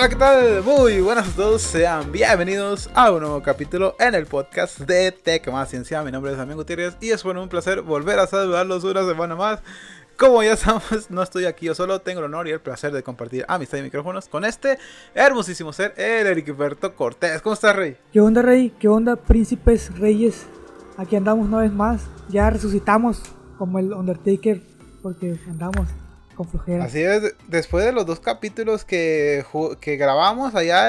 Hola, ¿qué tal? Muy buenas a todos, sean bienvenidos a un nuevo capítulo en el podcast de Tech Más Ciencia. Mi nombre es Damián Gutiérrez y es bueno un placer volver a saludarlos una semana más. Como ya sabemos, no estoy aquí yo solo, tengo el honor y el placer de compartir amistad y micrófonos con este hermosísimo ser, el Ericberto Cortés. ¿Cómo estás, Rey? ¿Qué onda, Rey? ¿Qué onda, príncipes, reyes? Aquí andamos una vez más, ya resucitamos como el Undertaker porque andamos con flojera. Así es, después de los dos capítulos que, que grabamos allá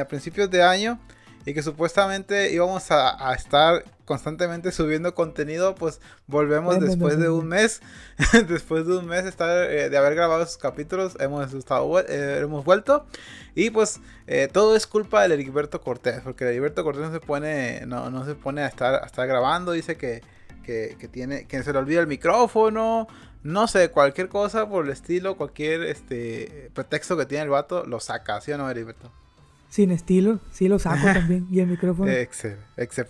a principios de año y que supuestamente íbamos a, estar constantemente subiendo contenido, pues volvemos después de un mes, después de un mes estar, eh, de haber grabado esos capítulos, hemos, estado, eh, hemos vuelto. Y pues eh, todo es culpa del Heriberto Cortés, porque el Heriberto Cortés no se pone, no, no se pone a estar, a estar grabando, dice que, que, que, tiene, que se le olvida el micrófono, no sé, cualquier cosa por el estilo, cualquier este pretexto que tiene el vato, lo saca, ¿sí o no, Heriberto? Sin estilo, sí lo saco también. Y el micrófono. Exe, exe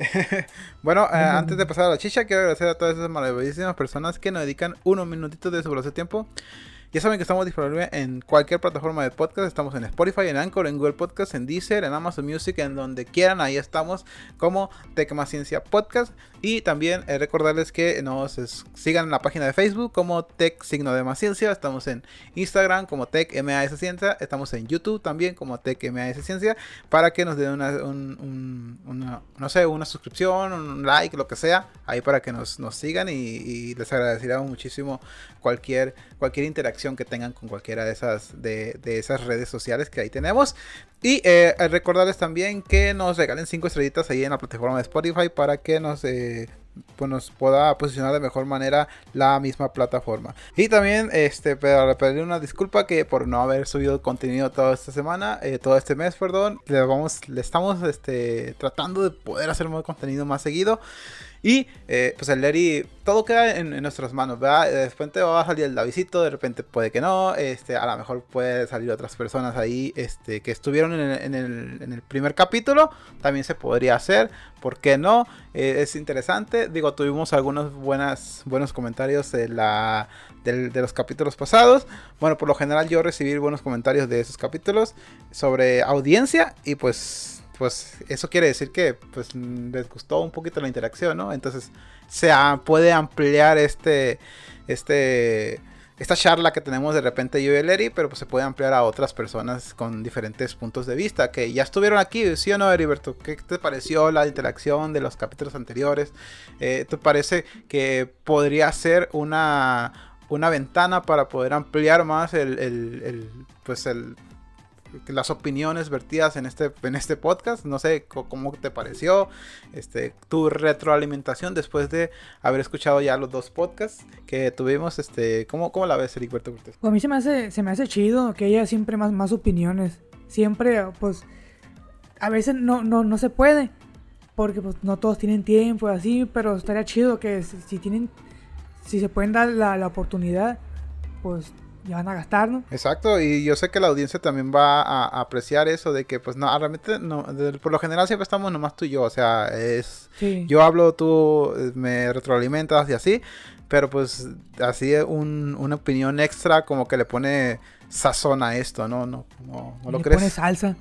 bueno, eh, antes de pasar a la chicha, quiero agradecer a todas esas maravillosas personas que nos dedican unos minutitos de su brazo tiempo ya saben que estamos disponibles en cualquier plataforma de podcast. Estamos en Spotify, en Anchor, en Google Podcast, en Deezer, en Amazon Music, en donde quieran. Ahí estamos como Ciencia Podcast. Y también eh, recordarles que nos sigan en la página de Facebook como Tech Signo de Más Ciencia. Estamos en Instagram como Tech MAS Ciencia. Estamos en YouTube también como Tech MAS Ciencia. Para que nos den una, no sé, una suscripción, un like, lo que sea. Ahí para que nos, sigan y, les agradecería muchísimo cualquier, cualquier interacción que tengan con cualquiera de esas, de, esas redes sociales que ahí tenemos. Y eh, recordarles también que nos regalen 5 estrellitas ahí en la plataforma de Spotify para que nos, eh, pues nos pueda posicionar de mejor manera la misma plataforma. Y también este, para pedir una disculpa que por no haber subido contenido toda esta semana, eh, todo este mes, perdón, le, vamos, le estamos este, tratando de poder hacer más contenido más seguido. Y eh, pues el Larry, todo queda en, nuestras manos, ¿verdad? De repente va a salir el Davidito, de repente puede que no, este, a lo mejor puede salir otras personas ahí este, que estuvieron en el, primer capítulo, también se podría hacer, ¿por qué no? Eh, es interesante, digo, tuvimos algunos buenas, buenos comentarios de, la, de, los capítulos pasados, bueno, por lo general yo recibí buenos comentarios de esos capítulos sobre audiencia y pues pues eso quiere decir que pues les gustó un poquito la interacción, ¿no? Entonces se puede ampliar este, este, esta charla que tenemos de repente yo y Eri, pero pues se puede ampliar a otras personas con diferentes puntos de vista que ya estuvieron aquí, ¿sí o no, Heriberto? ¿Qué te pareció la interacción de los capítulos anteriores? Eh, ¿Te parece que podría ser una, una ventana para poder ampliar más el, el pues el las opiniones vertidas en este, en este podcast. No sé cómo te pareció este, tu retroalimentación después de haber escuchado ya los dos podcasts que tuvimos. Este, ¿cómo, cómo la ves, Eric Cortés? Pues a mí se me hace, se me hace chido que haya siempre más, más opiniones. Siempre, pues, a veces no, no, no se puede. Porque pues, no todos tienen tiempo así, pero estaría chido que si, tienen, si se pueden dar la, la oportunidad, pues ya van a gastar, ¿no? Exacto, y yo sé que la audiencia también va a, apreciar eso de que, pues, no, realmente, no, por lo general siempre estamos nomás tú y yo, o sea, es, yo hablo, tú eh, me retroalimentas y así, pero pues, así un, una opinión extra como que le pone sazón a esto, ¿no? ¿No, no, no lo le crees? pone salsa.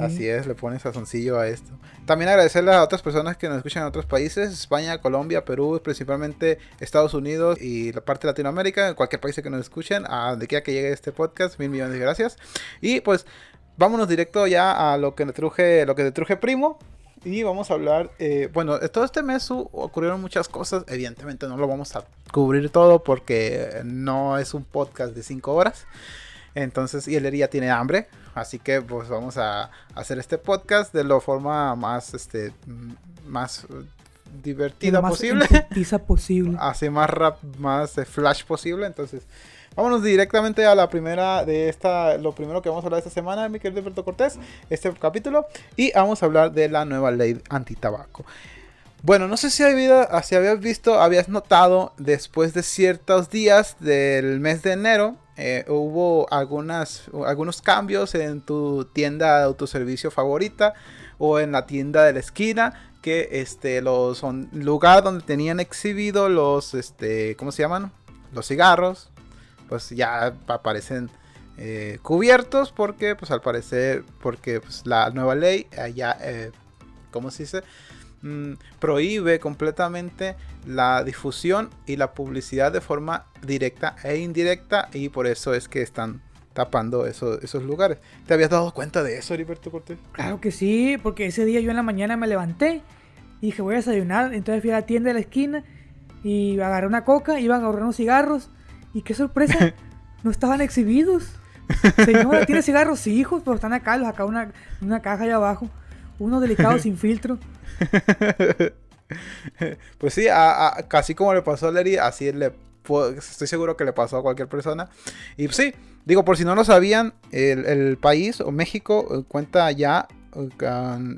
Así es, le pone sazoncillo a esto. También agradecerle a otras personas que nos escuchan en otros países, España, Colombia, Perú, principalmente Estados Unidos y la parte de Latinoamérica, en cualquier país que nos escuchen, a donde quiera que llegue este podcast, mil millones de gracias. Y pues vámonos directo ya a lo que le truje, lo que le truje primo. Y vamos a hablar, eh, bueno, todo este mes ocurrieron muchas cosas, evidentemente no lo vamos a cubrir todo porque no es un podcast de 5 horas. Entonces, y él ya tiene hambre. Así que pues vamos a hacer este podcast de la forma más, este, más divertida posible. posible. Así más rap, más flash posible. Entonces, vámonos directamente a la primera de esta, lo primero que vamos a hablar esta semana, mi querido Alberto Cortés, este capítulo. Y vamos a hablar de la nueva ley antitabaco. Bueno, no sé si, había, si habías visto, habías notado después de ciertos días del mes de enero, eh, hubo algunas, algunos cambios en tu tienda de autoservicio favorita o en la tienda de la esquina que este los son lugar donde tenían exhibido los este cómo se llaman los cigarros pues ya aparecen eh, cubiertos porque pues al parecer porque pues, la nueva ley allá eh, ¿cómo se dice? Mm, prohíbe completamente la difusión y la publicidad de forma directa e indirecta y por eso es que están tapando esos lugares. ¿Te habías dado cuenta de eso, Heriberto Cortés? Claro que sí, porque ese día yo en la mañana me levanté y dije voy a desayunar, entonces fui a la tienda de la esquina y agarré una coca, iban a ahorrar unos cigarros y qué sorpresa, no estaban exhibidos. Señora, ¿tiene cigarros? Sí, hijos, pero están acá, los acá una, una caja allá abajo. Uno delicado sin filtro. pues sí, casi como le pasó a Larry, así le estoy seguro que le pasó a cualquier persona. Y pues sí, digo, por si no lo sabían, el, el país o México eh, cuenta ya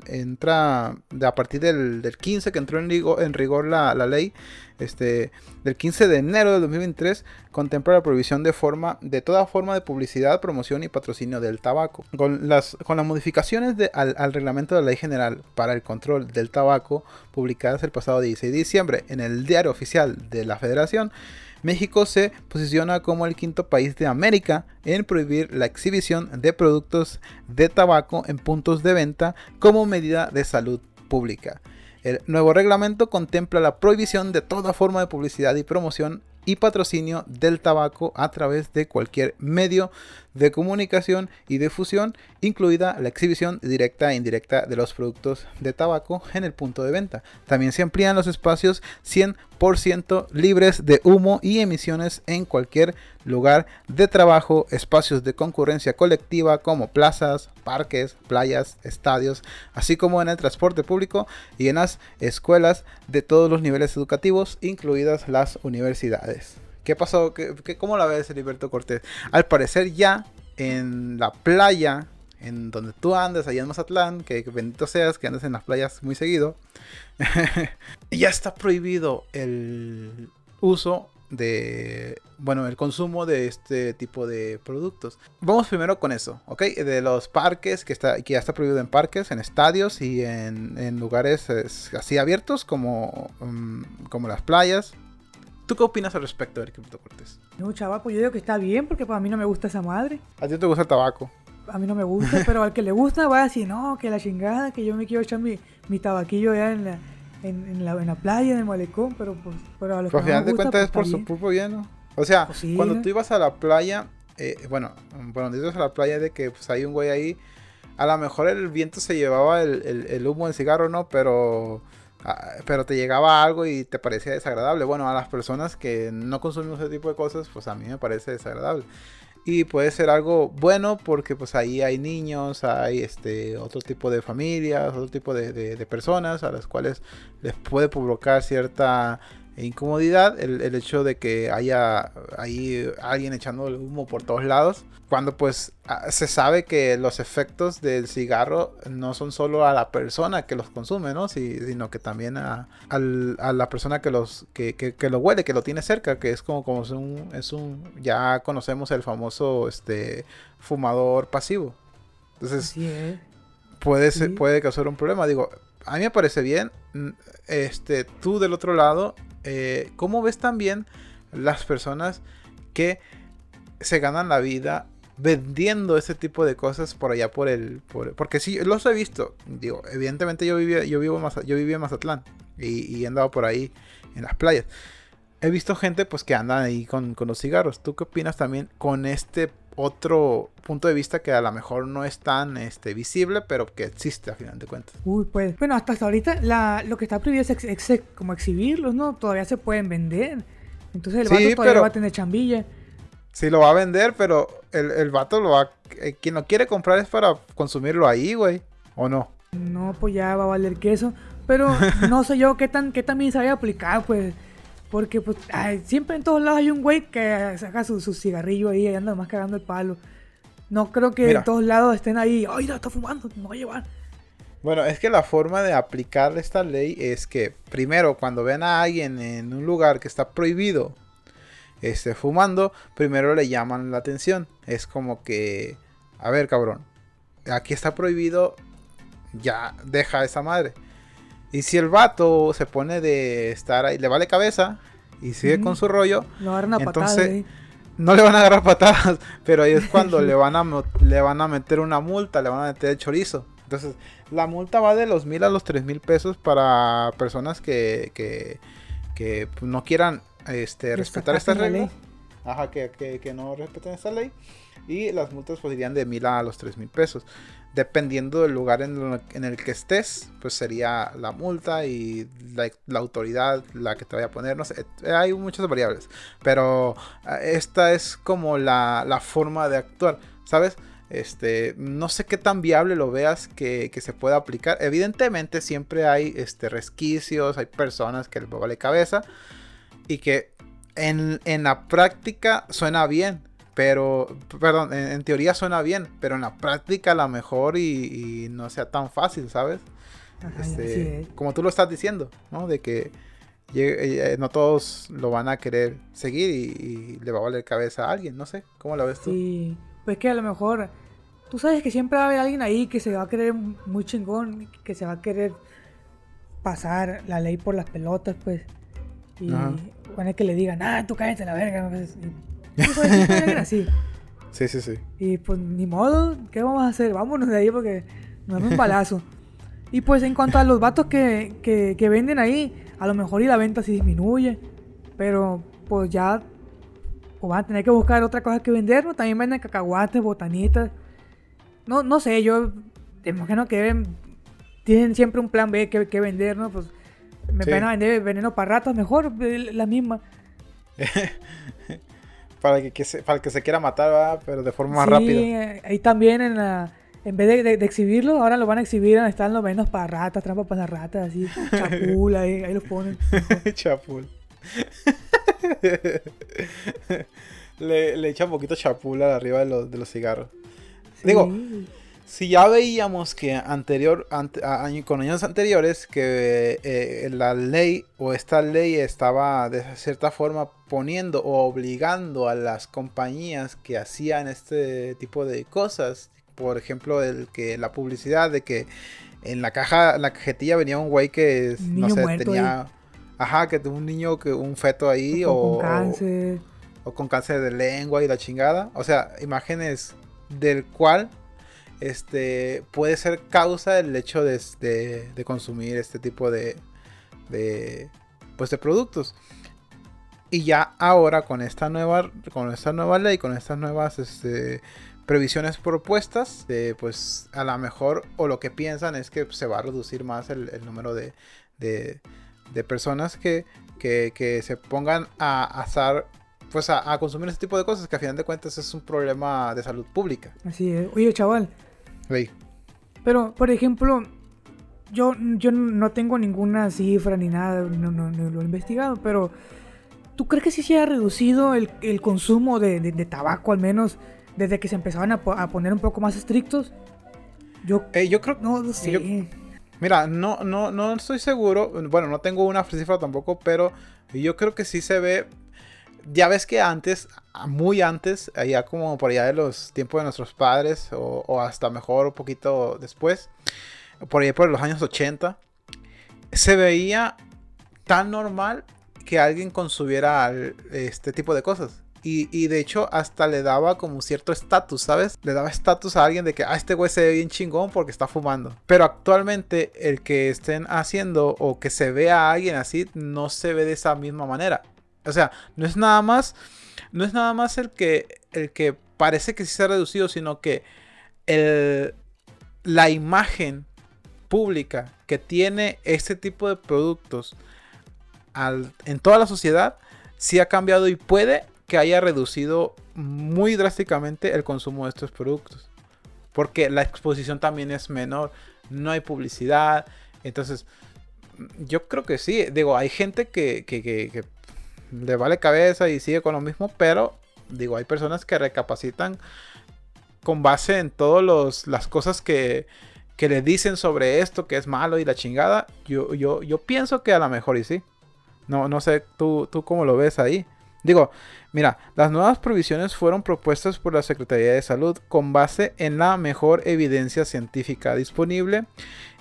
entra a partir del, 15 que entró en, en rigor la, ley este, del 15 de enero de 2023 contempla la prohibición de forma de toda forma de publicidad, promoción y patrocinio del tabaco. Con las, con las modificaciones al, al, reglamento de la ley general para el control del tabaco publicadas el pasado 16 de diciembre en el diario oficial de la Federación, México se posiciona como el quinto país de América en prohibir la exhibición de productos de tabaco en puntos de venta como medida de salud pública. El nuevo reglamento contempla la prohibición de toda forma de publicidad y promoción y patrocinio del tabaco a través de cualquier medio de comunicación y difusión, incluida la exhibición directa e indirecta de los productos de tabaco en el punto de venta. También se amplían los espacios 100% libres de humo y emisiones en cualquier lugar de trabajo, espacios de concurrencia colectiva como plazas, parques, playas, estadios, así como en el transporte público y en las escuelas de todos los niveles educativos, incluidas las universidades. ¿Qué pasó? ¿Qué, cómo la ves, Heriberto Cortés? Al parecer ya en la playa, en donde tú andas, allá en Mazatlán, que bendito seas, que andas en las playas muy seguido, ya está prohibido el uso de, bueno, el consumo de este tipo de productos. Vamos primero con eso, ¿ok? De los parques, que, está, que ya está prohibido en parques, en estadios y en, lugares así abiertos como, mm, como las playas, ¿Tú qué opinas al respecto, de Crypto Cortés? No, chaval, pues yo digo que está bien porque para mí no me gusta esa madre. ¿A ti te gusta el tabaco? A mí no me gusta, pero al que le gusta va a decir, no, que la chingada, que yo me quiero echar mi, mi tabaquillo allá en la, en, la, en la playa, en el malecón, pero pues, pero a los pues, que no de cuentas pues, es por su propio bien, ¿no? O sea, pues cuando tú ibas a la playa, eh, bueno, cuando ibas a la playa de que pues hay un güey ahí, a lo mejor el viento se llevaba el, el, el humo del cigarro, ¿no? Pero pero te llegaba algo y te parecía desagradable. Bueno, a las personas que no consumimos ese tipo de cosas, pues a mí me parece desagradable. Y puede ser algo bueno porque pues ahí hay niños, hay este otro tipo de familias, otro tipo de, de personas a las cuales les puede provocar cierta incomodidad el, el, hecho de que haya ahí alguien echando el humo por todos lados. Cuando pues se sabe que los efectos del cigarro no son solo a la persona que los consume, ¿no? sino que también a, a, la persona que los que, que, lo huele, que lo tiene cerca, que es como, como es un, es un ya conocemos el famoso este fumador pasivo. Entonces puede, puede causar un problema. Digo, a mí me parece bien. Este, tú del otro lado eh, ¿cómo ves también las personas que se ganan la vida vendiendo ese tipo de cosas por allá por el... porque sí, los he visto. Digo, evidentemente yo, vivía, yo, vivo yo vivía en Mazatlán y, y he andado por ahí en las playas he visto gente pues que anda ahí con, con, los cigarros. ¿Tú qué opinas también con este otro punto de vista que a lo mejor no es tan este, visible, pero que existe a final de cuentas? Uy, pues, bueno, hasta, ahorita la, lo que está prohibido es como exhibirlos, ¿no? Todavía se pueden vender. Entonces el vato todavía va a tener chambilla. Sí, lo va a vender, pero el, el vato lo va... Eh, quien lo quiere comprar es para consumirlo ahí, güey. ¿O no? No, pues ya va a valer queso. Pero no sé yo qué tan, qué tan bien se había aplicado, pues porque pues siempre en todos lados hay un güey que saca su, cigarrillo ahí y anda más cagando el palo. No creo que en todos lados estén ahí, ay, no, está fumando, no va a llevar. Bueno, es que la forma de aplicar esta ley es que primero cuando ven a alguien en un lugar que está prohibido esté fumando, primero le llaman la atención. Es como que, a ver cabrón, aquí está prohibido, ya deja esa madre. Y si el vato se pone de estar ahí, le vale cabeza y sigue con su rollo, entonces no le van a agarrar patadas, pero ahí es cuando le van a le van a meter una multa, le van a meter el chorizo. Entonces, la multa va de los mil a los tres mil pesos para personas que, que, que no quieran este, respetar esta regla. Ajá, que, que, que, no respeten esta ley. Y las multas podrían de mil a los tres mil pesos. Dependiendo del lugar en, el que estés, pues sería la multa y la, autoridad la que te vaya a poner. No sé, hay muchas variables. Pero ah, esta es como la, la forma de actuar, ¿sabes? Este, no sé qué tan viable lo veas que, que, se pueda aplicar. Evidentemente siempre hay este, resquicios, hay personas que les vale cabeza y que en, en la práctica suena bien. Pero, perdón, en, teoría suena bien, pero en la práctica a lo mejor y, y no sea tan fácil, ¿sabes? este, como tú lo estás diciendo, ¿no? De que eh, no todos lo van a querer seguir y, le va a valer cabeza a alguien, no sé, ¿cómo lo ves tú? Sí, pues que a lo mejor, tú sabes que siempre va a haber alguien ahí que se va a querer muy chingón, que se va a querer pasar la ley por las pelotas, pues. Y bueno, que le digan, ah, tú cállate la verga. Pues, así. Sí, sí, sí. Y pues ni modo, ¿qué vamos a hacer? Vámonos de ahí porque nos damos un balazo. y pues en cuanto a los vatos que, que, que, venden ahí, a lo mejor y la venta sí disminuye. Pero pues ya o van a tener que buscar otra cosa que vender, ¿no? También venden cacahuates, botanitas. No, no sé, yo imagino que tienen siempre un plan B que, que vender, ¿no? Pues me van a vender veneno para ratas, mejor la misma. para, que, que se, para el que se quiera matar, ¿verdad? pero de forma más sí, rápida. Ahí también en la, en vez de, de, exhibirlo, ahora lo van a exhibir, están los venenos para ratas, trampas para las ratas, así, chapul, ahí, ahí lo ponen. chapul. le, le echan un poquito chapul arriba de los, de los cigarros. Digo, si ya veíamos que anterior, con años anteriores, que eh, la ley o esta ley estaba de cierta forma poniendo o obligando a las compañías que hacían este tipo de cosas, por ejemplo, el que la publicidad de que en la caja, en la cajetilla venía un güey que no sé, tenía, ajá, que un niño que un feto ahí o, con cáncer. o con cáncer de lengua y la chingada, o sea, imágenes del cual este, puede ser causa del hecho de, de, consumir este tipo de, de, pues de productos. Y ya ahora con esta nueva, con esta nueva ley, con estas nuevas este, previsiones propuestas, pues a lo mejor o lo que piensan es que se va a reducir más el, el número de, de, personas que, que, se pongan a asar pues a, a, consumir este tipo de cosas que a final de cuentas es un problema de salud pública. Así es. Oye, chaval, pero, por ejemplo, yo, yo no tengo ninguna cifra ni nada, no, no, lo he investigado, pero ¿tú crees que sí se ha reducido el, el consumo de, de, tabaco al menos desde que se empezaban a, a poner un poco más estrictos? Yo, eh, yo creo no, no sé. mira, no, no, no estoy seguro, bueno, no tengo una cifra tampoco, pero yo creo que sí se ve ya ves que antes, muy antes, allá como por allá de los tiempos de nuestros padres, o, hasta mejor un poquito después, por allá por los años 80, se veía tan normal que alguien consumiera este tipo de cosas. Y, de hecho hasta le daba como cierto estatus, ¿sabes? Le daba estatus a alguien de que, ah, este güey se ve bien chingón porque está fumando. Pero actualmente el que estén haciendo o que se vea a alguien así no se ve de esa misma manera. O sea, no es nada más. No es nada más el que. El que parece que sí se ha reducido. Sino que la imagen pública que tiene este tipo de productos en toda la sociedad sí ha cambiado y puede que haya reducido muy drásticamente el consumo de estos productos. Porque la exposición también es menor. No hay publicidad. Entonces, yo creo que sí. Digo, hay gente que le vale cabeza y sigue con lo mismo, pero digo, hay personas que recapacitan con base en todas las cosas que, que le dicen sobre esto, que es malo y la chingada. Yo, yo, yo pienso que a lo mejor y sí. No, no sé, tú, tú cómo lo ves ahí. Digo, mira, las nuevas provisiones fueron propuestas por la Secretaría de Salud con base en la mejor evidencia científica disponible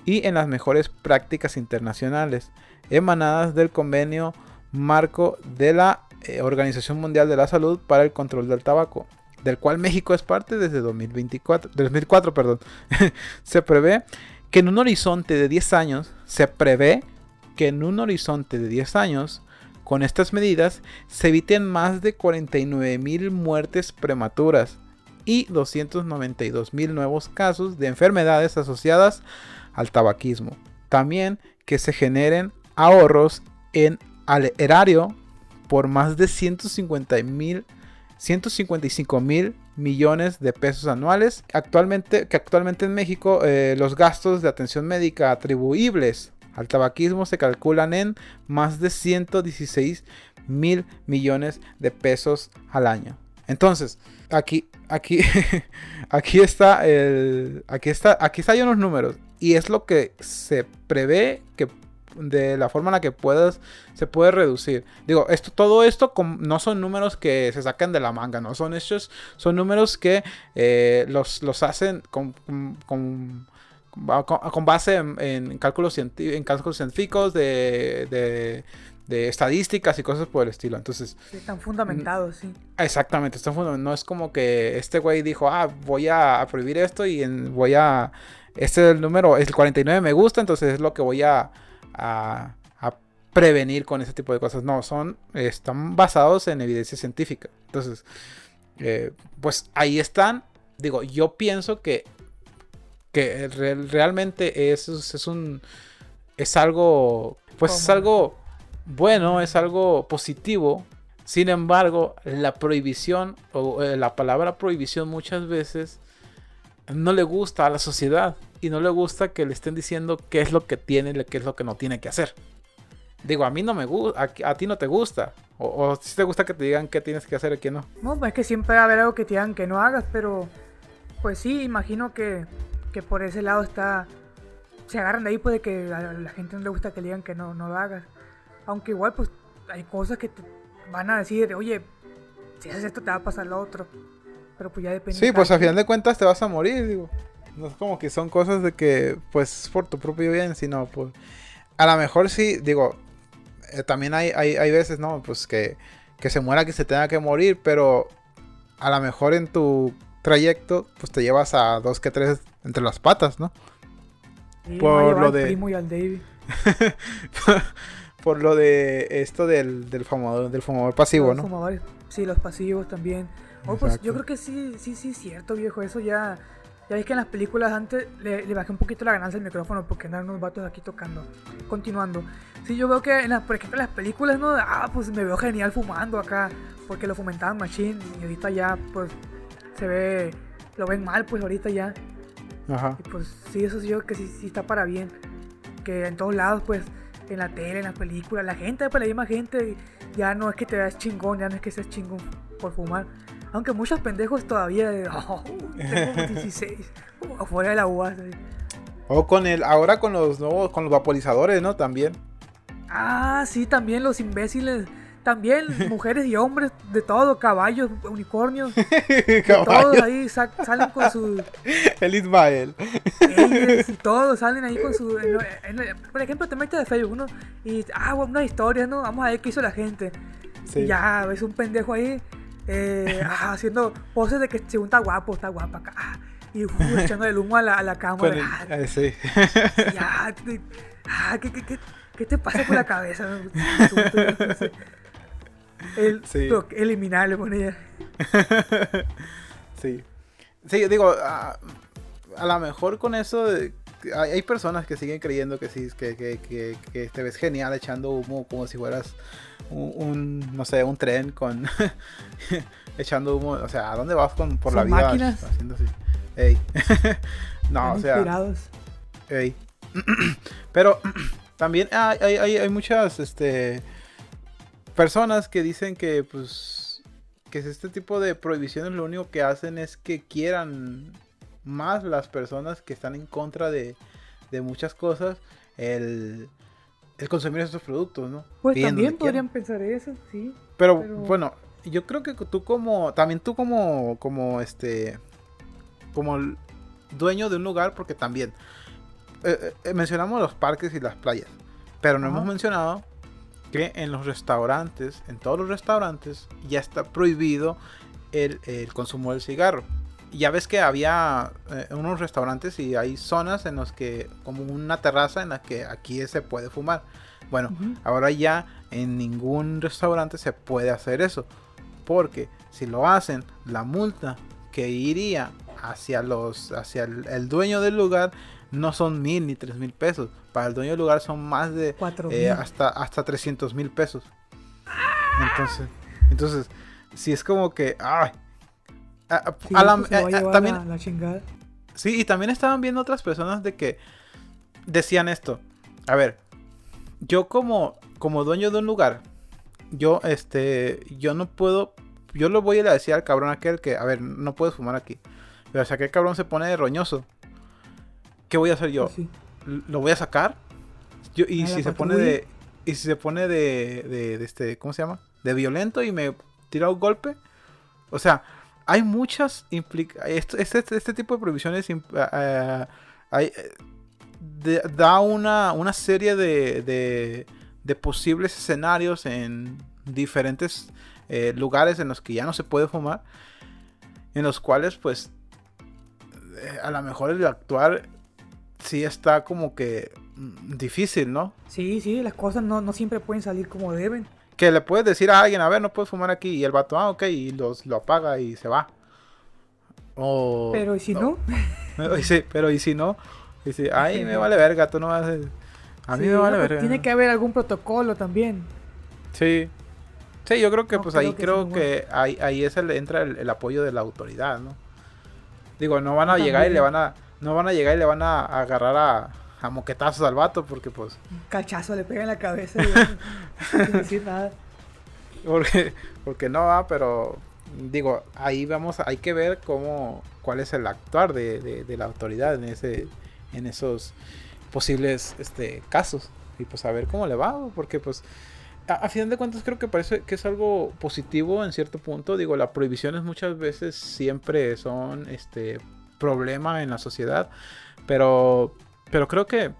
y en las mejores prácticas internacionales emanadas del convenio marco de la eh, Organización Mundial de la Salud para el Control del Tabaco, del cual México es parte desde 2024, 2004. Perdón. se prevé que en un horizonte de 10 años, se prevé que en un horizonte de 10 años, con estas medidas, se eviten más de 49 mil muertes prematuras y 292 mil nuevos casos de enfermedades asociadas al tabaquismo. También que se generen ahorros en al erario por más de 150 mil 155 mil millones de pesos anuales. Actualmente, que actualmente en México eh, los gastos de atención médica atribuibles al tabaquismo se calculan en más de 116 mil millones de pesos al año. Entonces, aquí, aquí, aquí está el, aquí está, aquí están unos números y es lo que se prevé que de la forma en la que puedas se puede reducir. Digo, esto, todo esto no son números que se sacan de la manga, no son hechos, son números que eh, los, los hacen con, con, con base en, cálculos, en cálculos científicos de, de, de, estadísticas y cosas por el estilo. Entonces, están fundamentados, sí. Exactamente, están fundamentados. No es como que este güey dijo, ah, voy a, prohibir esto y voy a. Este es el número, es el 49 me gusta, entonces es lo que voy a a, prevenir con ese tipo de cosas. No, son, están basados en evidencia científica. Entonces, eh, pues ahí están. Digo, yo pienso que, que realmente es, es un, es algo, pues es algo bueno, es algo positivo. Sin embargo, la prohibición o eh, la palabra prohibición muchas veces no le gusta a la sociedad y no le gusta que le estén diciendo qué es lo que tiene y qué es lo que no tiene que hacer. Digo, a mí no me gusta, a, ti no te gusta. O, si te gusta que te digan qué tienes que hacer y qué no. No, pues es que siempre va a haber algo que te digan que no hagas, pero pues sí, imagino que, que por ese lado está. Se agarran de ahí, pues de que a la gente no le gusta que le digan que no, no lo hagas. Aunque igual, pues hay cosas que te van a decir, oye, si haces esto te va a pasar lo otro. Pero pues ya depende. Sí, pues a final de cuentas te vas a morir, digo. No es como que son cosas de que, pues, por tu propio bien, sino, pues, a lo mejor sí, digo, eh, también hay, hay, veces, ¿no? Pues que, que se muera, que se tenga que morir, pero a lo mejor en tu trayecto, pues te llevas a dos que tres entre las patas, ¿no? por lo de... Primo y al David. por, lo de esto del, del fumador, del fumador pasivo, ¿no? sí, los pasivos también. Oh, pues yo creo que sí, sí, sí, cierto, viejo. Eso ya ya ves que en las películas antes le, bajé un poquito la ganancia al micrófono porque andan unos vatos aquí tocando. Continuando. Sí, yo veo que en las, por ejemplo, en las películas, ¿no? Ah, pues me veo genial fumando acá. Porque lo fomentaban machine. Y ahorita ya, pues, se ve. Lo ven mal, pues ahorita ya. Ajá. Y pues sí, eso sí, yo que sí, sí está para bien. Que en todos lados, pues, en la tele, en las películas, la gente, pues la misma gente, ya no es que te veas chingón, ya no es que seas chingón por fumar. Aunque muchos pendejos todavía de, oh, tengo 16, afuera de la UAS. O con el, ahora con los nuevos, con los vaporizadores, ¿no? También. Ah, sí, también los imbéciles. También mujeres y hombres, de todo, caballos, unicornios. todos ahí salen con su. El Ismael. y todos salen ahí con su. por ejemplo, te metes de Facebook, ¿no? Y, ah, una historia, ¿no? Vamos a ver qué hizo la gente. Sí. Ya, ves un pendejo ahí eh, haciendo poses de que según está guapo, está guapa acá. Ah, y echando el humo a la, a la cámara. Ah, sí. Ya, ah, ¿qué, qué, qué, qué, te pasa por la cabeza? El, sí. eliminar, le ponía. sí. Sí, digo, a, a lo mejor con eso de, hay, personas que siguen creyendo que sí, que, que, que, que, te ves genial echando humo como si fueras un, no sé, un tren con echando humo. O sea, ¿a dónde vas con, por la vida máquinas? haciendo así? Ey. no, o sea. Inspirados. Ey. Pero también hay, hay, hay, muchas este, personas que dicen que, pues, que este tipo de prohibiciones lo único que hacen es que quieran más las personas que están en contra de, de muchas cosas el, el consumir esos productos, ¿no? Pues también podrían pensar eso, sí. Pero, bueno, yo creo que tú como, también tú como, como este, como dueño de un lugar, porque también eh, eh, mencionamos los parques y las playas, pero no hemos mencionado que en los restaurantes, en todos los restaurantes, ya está prohibido el, el consumo del cigarro. Ya ves que había eh, unos restaurantes y hay zonas en los que, como una terraza en la que aquí se puede fumar. Bueno, ahora ya en ningún restaurante se puede hacer eso. Porque si lo hacen, la multa que iría hacia los hacia el, el dueño del lugar no son mil ni tres mil pesos. Para el dueño del lugar son más de Cuatro eh, mil. hasta hasta 300 mil pesos. Entonces, entonces, si es como que, ay, a, a- Sí, a la- se lo va a eh, eh, también, la, la chingada. Sí, y también estaban viendo otras personas de que decían esto. A ver, yo como, como dueño de un lugar, yo este, yo no puedo, yo lo voy a ir a decir al cabrón aquel que, a ver, no puedes fumar aquí. Pero si aquel cabrón se pone de roñoso, ¿qué voy a hacer yo? Sí. ¿Lo voy a sacar? Yo, y si se pone de, y si se pone de, de, de este, ¿cómo se llama? De violento y me tira un golpe. O sea, hay muchas este, este, este tipo de prohibiciones ah, ah, hay, eh, de- da una, una serie de, posibles escenarios en diferentes eh, lugares en los que ya no se puede fumar. En los cuales, pues, eh, a lo mejor el actuar sí está como que mm, difícil, ¿no? Sí, sí, las cosas no, no siempre pueden salir como deben. Que le puedes decir a alguien, a ver, no puedes fumar aquí. Y el vato, ah, ok, y los, lo apaga y se va. O, Pero ¿y si no? sí, pero y si no, dice, ay, me vale verga, tú no vas a... A mí Sí, me vale no, verga. Tiene que haber algún protocolo también. Sí. Sí, yo creo que No pues creo ahí que creo que ahí, ahí es el, entra el, el apoyo de la autoridad, ¿no? Digo, no van a llegar y le van a no van a llegar y le van a, a agarrar a, a moquetazos al vato porque pues Un cachazo le pega en la cabeza y sin decir nada. porque porque no va, pero digo, ahí vamos, hay que ver cómo cuál es el actuar de, de, de la autoridad en ese en esos posibles este casos y pues a ver cómo le va, porque pues a, a final de cuentas creo que parece que es algo positivo en cierto punto. Digo, las prohibiciones muchas veces siempre son este problema en la sociedad. Pero, pero creo que,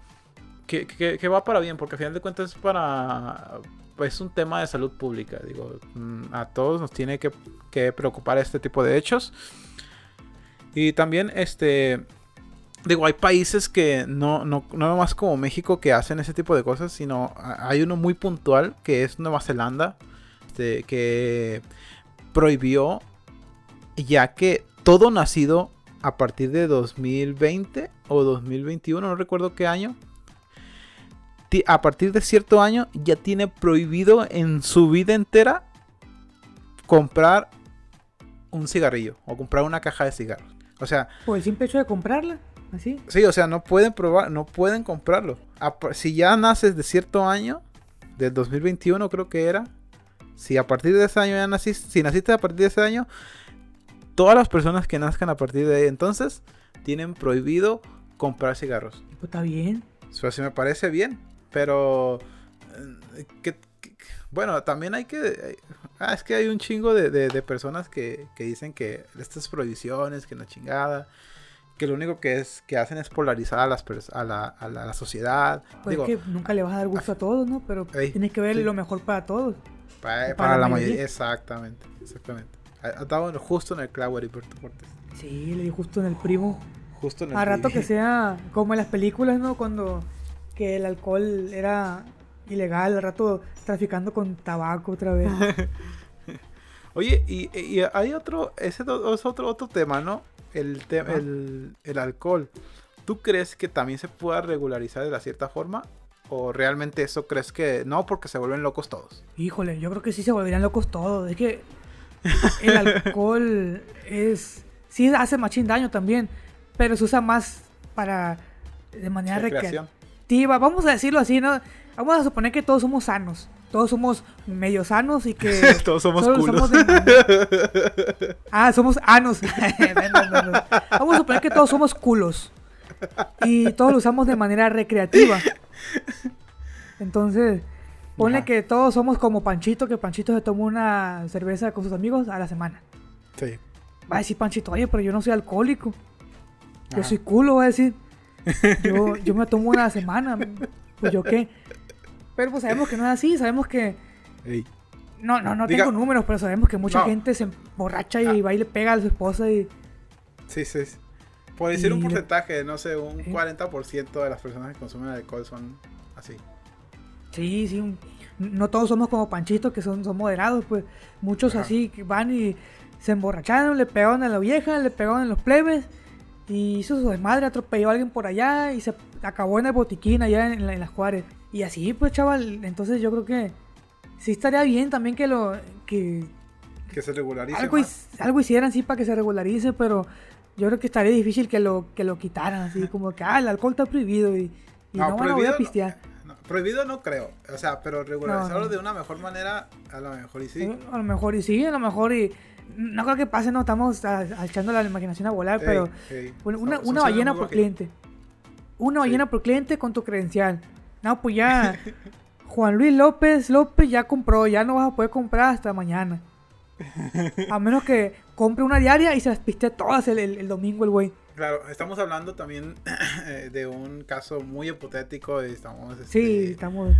que, va para bien, porque a final de cuentas es para. Es un tema de salud pública. Digo, mm, a todos nos tiene que, que preocupar este tipo de hechos. Y también, este. Digo, hay países que no, no, no más como México que hacen ese tipo de cosas, sino hay uno muy puntual que es Nueva Zelanda, este, que prohibió, ya que todo nacido a partir de 2020 o 2021, no recuerdo qué año, a partir de cierto año ya tiene prohibido en su vida entera comprar un cigarrillo o comprar una caja de cigarros. O sea, Por el simple hecho de comprarla, así. Sí, o sea, no pueden probar, no pueden comprarlo. Si ya naces de cierto año, del 2021 creo que era, si a partir de ese año ya naciste, si naciste a partir de ese año, todas las personas que nazcan a partir de ahí entonces tienen prohibido comprar cigarros. Pues está bien. Eso sí me parece bien, pero eh, bueno, también hay que ah, es que hay un chingo de, de- de personas que, que dicen que estas prohibiciones, que la chingada, que lo único que es que hacen es polarizar a las a la, a la- a la sociedad. Pues Digo, es que nunca le vas a dar gusto a todos, ¿no? Pero Ey, tienes que ver sí. lo mejor para todos. pa- para, para la la mayoría, mayoría. exactamente, exactamente. Dado justo en el clavo Heriberto Cortés. Sí, le di justo en el primo. Justo en el A rato que sea como en las películas, ¿no? Cuando que el alcohol era ilegal, al rato traficando con tabaco otra vez. Oye, y, y hay otro, ese es otro, otro tema, ¿no? El, te- el alcohol. ¿Tú crees que también se pueda regularizar de la cierta forma? ¿O realmente eso crees que no? Porque se vuelven locos todos. Híjole, yo creo que sí se volverían locos todos. Es que el alcohol es. Sí hace machín daño también, pero se usa más para. de manera Recreación. recreativa. Vamos a decirlo así, ¿no? Vamos a suponer que todos somos sanos. Todos somos medio sanos y que. Todos somos culos. de- Ah, somos anos. No, no, no. Vamos a suponer que todos somos culos. Y todos lo usamos de manera recreativa. Entonces, ponle Ajá. que todos somos como Panchito, que Panchito se toma una cerveza con sus amigos a la semana. Sí. Va a decir Panchito, oye, pero yo no soy alcohólico. Yo Ajá. soy culo, va a decir. Yo, yo me tomo una a la semana. Pues yo qué. Pero pues sabemos que no es así, sabemos que... Ey. No, no, no Diga- tengo números, pero sabemos que mucha No. gente se emborracha y Ah. va y le pega a su esposa y... Sí, sí. sí. Por decir un porcentaje, no sé, un ¿Eh? 40% de las personas que consumen alcohol son así. Sí, sí, un- no todos somos como Panchito, que son, son moderados, pues muchos Ajá. así que van y se emborracharon, le pegaron a la vieja, le pegaron a los plebes y hizo su desmadre, atropelló a alguien por allá y se acabó en el botiquín allá en, la- en las Juárez. Y así, pues, chaval, entonces yo creo que sí estaría bien también que lo que Que se regularice. algo, algo hicieran sí para que se regularice, pero yo creo que estaría difícil que lo que lo quitaran, así como que ah, el alcohol está prohibido y, y no, bueno, voy a no- pistear. no, prohibido no creo. O sea, pero regularizarlo no. de una mejor manera, a lo mejor y sí. A lo mejor y sí, a lo mejor y... No creo que pase, no estamos echando la imaginación a volar, Ey, pero ey, una, ballena por cliente. Una Sí. ballena por cliente con tu credencial. No, pues ya Juan Luis López López ya compró, ya no vas a poder comprar hasta mañana. A menos que compre una diaria y se las piste todas el, el- el domingo el güey. Claro, estamos hablando también eh, de un caso muy hipotético. y Estamos Sí, este, estamos...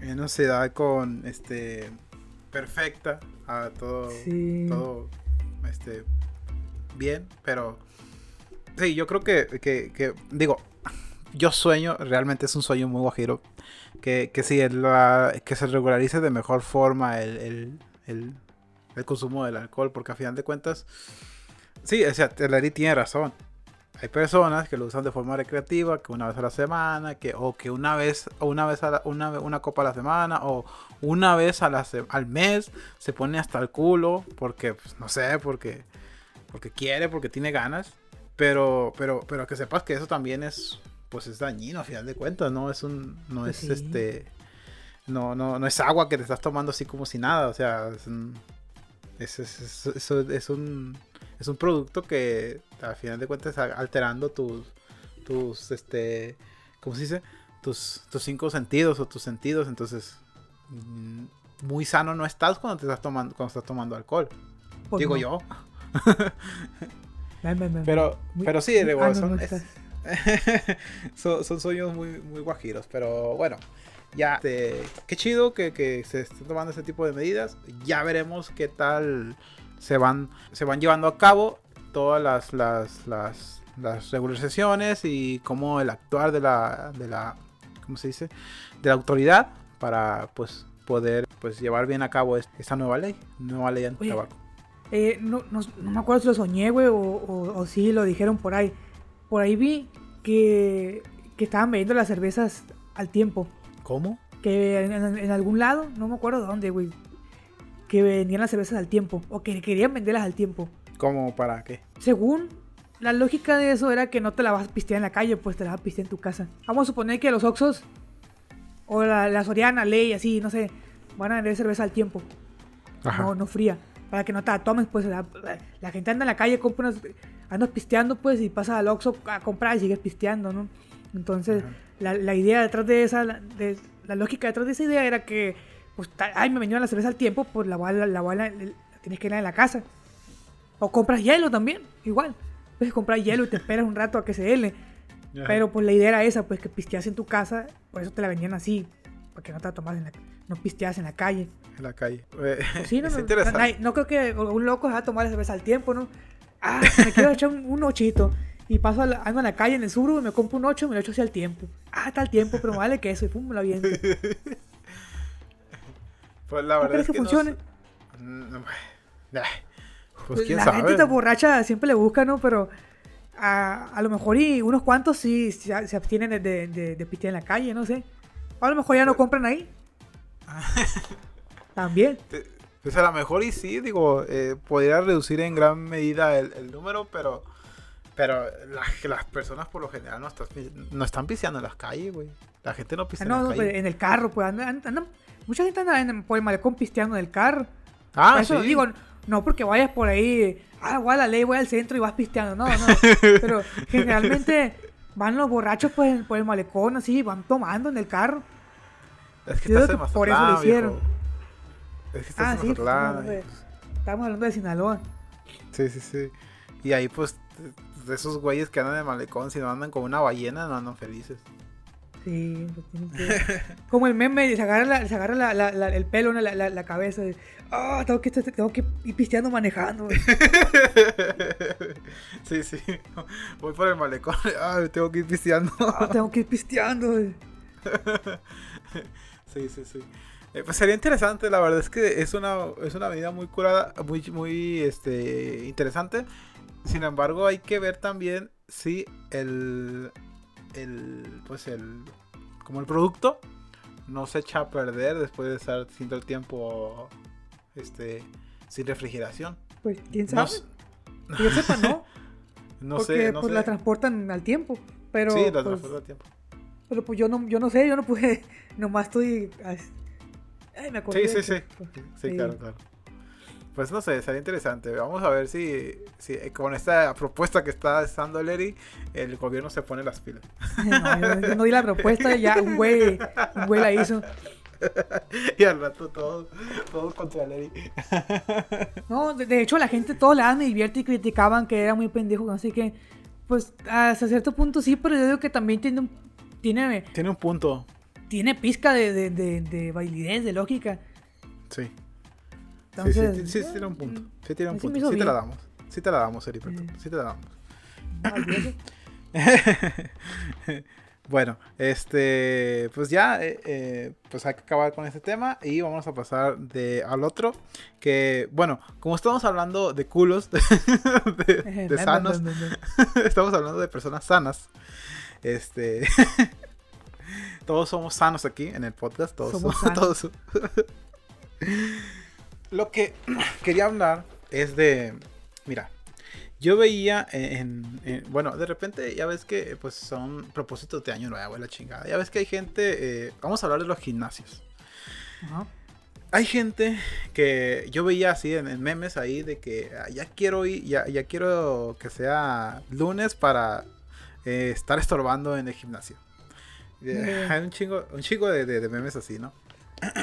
en una ciudad con este perfecta, a todo, Sí. todo este bien, pero sí, yo creo que, que, que- digo, yo sueño, realmente es un sueño muy guajiro, que, que sí, el- la- que se regularice de mejor forma el, el, el- el consumo del alcohol, porque a final de cuentas, sí, o sea, Larry tiene razón. Hay personas que lo usan de forma recreativa, que una vez a la semana, que, o que una vez, o una vez a la- una, una copa a la semana, o una vez a la se- al mes se pone hasta el culo, porque, pues, no sé, porque, porque quiere, porque tiene ganas. Pero, pero, pero que sepas que eso también es, pues es dañino a final de cuentas, ¿no? Es un, no Pues es sí. este, no, no, no es agua que te estás tomando así como si nada, o sea, es un, es- es- es un, es un producto que al final de cuentas alterando tus, tus, este, ¿cómo se dice? Tus, tus cinco sentidos o tus sentidos, entonces mm, muy sano no estás cuando te estás tomando, cuando estás tomando alcohol, pues digo no. yo. Pero, Muy- pero sí, digo, ah, son, es- son, son sueños muy, muy guajiros, pero bueno, ya, este, qué chido que, que se estén tomando este tipo de medidas. Ya veremos qué tal se van, se van llevando a cabo todas las, las, las, las regularizaciones y cómo el actuar de la, de la, ¿cómo se dice? De la autoridad para, pues, poder, pues, llevar bien a cabo es- esta nueva ley, nueva ley anti-tabaco. Eh, no, no, no me acuerdo si lo soñé, güey, o, o, o si lo dijeron por ahí. Por ahí vi que, que estaban vendiendo las cervezas al tiempo. ¿Cómo? Que en, en- en algún lado, no me acuerdo dónde, güey. Que vendían las cervezas al tiempo. O que querían venderlas al tiempo. ¿Cómo para qué? Según la lógica de eso era que no te la vas a pistear en la calle, pues te la vas a pistear en tu casa. Vamos a suponer que los Oxos o la, la Soriana, Ley, así, no sé, van a vender cerveza al tiempo. Ajá. no, no fría. Para que no te la tomes, pues la, la gente anda en la calle, compra unas, andas pisteando, pues, y pasa al Oxxo a comprar y sigues pisteando, ¿no? Entonces, la, la idea detrás de esa, la, de- la lógica detrás de esa idea era que, pues, ay, me venía la cerveza al tiempo, pues la la bala la tienes que ir en la casa. O compras hielo también, igual. Puedes comprar hielo y te esperas un rato a que se hele. Ajá. Pero pues la idea era esa, pues que pisteas en tu casa, por eso te la vendían así, para que no te la tomas en la, no pisteas en la calle. En la calle. Eh, Sí, no, es no, interesante. no, no creo que un loco se va a tomar la cerveza al tiempo, ¿no? Ah, me quiero echar un, un ochito. Y paso, a la- ando en la calle en el sur y me compro un ocho y me lo echo hacia el tiempo. Ah, está al tiempo, pero vale queso y pum, me lo aviento. Pues la ¿No verdad crees es que que funcione? Mm, no, Pues quién la sabe. gente te borracha siempre le busca, ¿no? Pero a, a lo mejor y unos cuantos sí se, se abstienen de, de, de- de pistear en la calle, no sé. A lo mejor ya no compran ahí. También. Pues a lo mejor y sí, digo, eh, podría reducir en gran medida el, el número, pero pero la- las personas por lo general no, están no están piseando en las calles, güey. La gente no Ah, pisea no, en no, la pues, calle. en el carro, pues andan, andan- mucha gente anda en- por el malecón pisteando en el carro. Ah, eso sí. lo digo, no porque vayas por ahí, ah, voy a la ley, voy al centro y vas pisteando, no, no. Pero generalmente van los borrachos pues por el malecón, así, van tomando en el carro. es que estás que por eso lo hicieron. viejo. Es que estás Ah, en sí, pues, estamos hablando, de, y, estamos hablando de Sinaloa. Sí, sí, sí. Y ahí, pues, de esos güeyes que andan en el malecón, si no andan con una ballena, no andan felices. Sí, pues tienen que... Como el meme, se agarra, la- se agarra la- la- la- el pelo en la, cabeza. de, Ah, tengo que, tengo que ir pisteando manejando. güey". sí, sí. Voy por el malecón. Ay, tengo que ir pisteando. Ah, tengo que ir pisteando. güey". Sí, sí, sí. Eh, pues sería interesante, la verdad es que es una, es una medida muy curada, muy, muy este, interesante. Sin embargo, hay que ver también si el, el, pues el, como el producto no se echa a perder después de estar el tiempo, este, sin refrigeración. Pues, ¿quién No, sabe? Que yo sepa, no. no porque sé, no pues, sé. la transportan al tiempo. Pero, sí, la pues, transporta a tiempo. pero pues yo no, yo no sé, yo no pude. Nomás estoy. Ay, me acordé. Sí, sí, sí. Sí, claro, claro. Pues no sé, sería interesante. Vamos a ver si, si eh, con esta propuesta que está dando Leri, el gobierno se pone las pilas. No, yo, yo no di la propuesta, ya un güey, un güey la hizo. y al rato todo, todo contra Leri. No, de, de hecho la gente, todos la me divierte y criticaban que era muy pendejo, así que, pues, hasta cierto punto sí, pero yo digo que también tiene un, tiene, Tiene un punto. tiene pizca de, de, de, de validez, de lógica. Sí. Sí, Entonces, sí, sí, sí tiene un punto. Sí tiene un punto. Sí te la damos. Sí te la damos, Heriberto. Eh. Sí te la damos. bueno, este, pues ya, eh, eh, pues hay que acabar con este tema y vamos a pasar de al otro, que, bueno, como estamos hablando de culos, de, de sanos, estamos hablando de personas sanas, este, todos somos sanos aquí en el podcast, todos Somos somos, todos. Lo que quería hablar es de, mira, yo veía en, en- bueno, de repente ya ves que pues son propósitos de año nuevo, la chingada. Ya ves que hay gente, eh, vamos a hablar de los gimnasios. Ajá. Hay gente que yo veía así en, en memes ahí de que ah, ya quiero ir, ya, ya quiero que sea lunes para eh, estar estorbando en el gimnasio. Eh, Eh. Hay un chingo, un chingo de, de- de memes así, ¿no?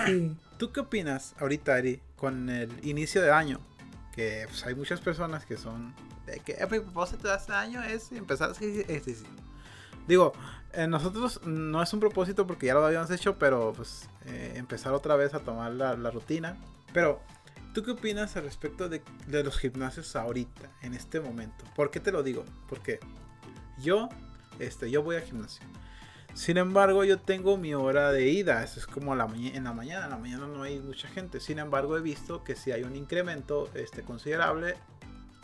Sí. ¿Tú qué opinas ahorita, Ari, con el inicio de año? Que pues, hay muchas personas que son de que "Eh, mi propósito de este año es empezar a hacer ejercicio. Digo, eh, nosotros no es un propósito porque ya lo habíamos hecho, pero pues eh, empezar otra vez a tomar la, la rutina. Pero, ¿tú qué opinas al respecto de, de los gimnasios ahorita, en este momento? ¿Por qué te lo digo? Porque yo, este, yo voy al gimnasio. Sin embargo, yo tengo mi hora de ida. Eso es como la en la mañana. En la mañana no hay mucha gente. Sin embargo, he visto que sí hay un incremento este, considerable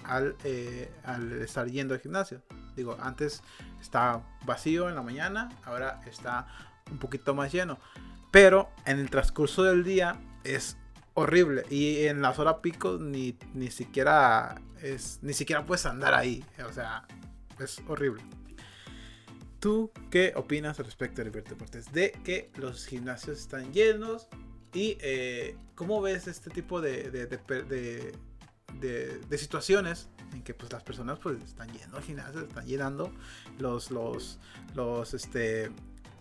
al, eh, al estar yendo al gimnasio. Digo, antes estaba vacío en la mañana, ahora está un poquito más lleno. Pero en el transcurso del día es horrible. Y en las horas pico ni, ni siquiera es, ni siquiera puedes andar ahí. O sea, es horrible. ¿Tú qué opinas al respecto, Heriberto Cortés? De que los gimnasios están llenos y eh, cómo ves este tipo de, de, de, de- situaciones en que pues las personas pues están yendo al gimnasio, están llenando los, los, los, este,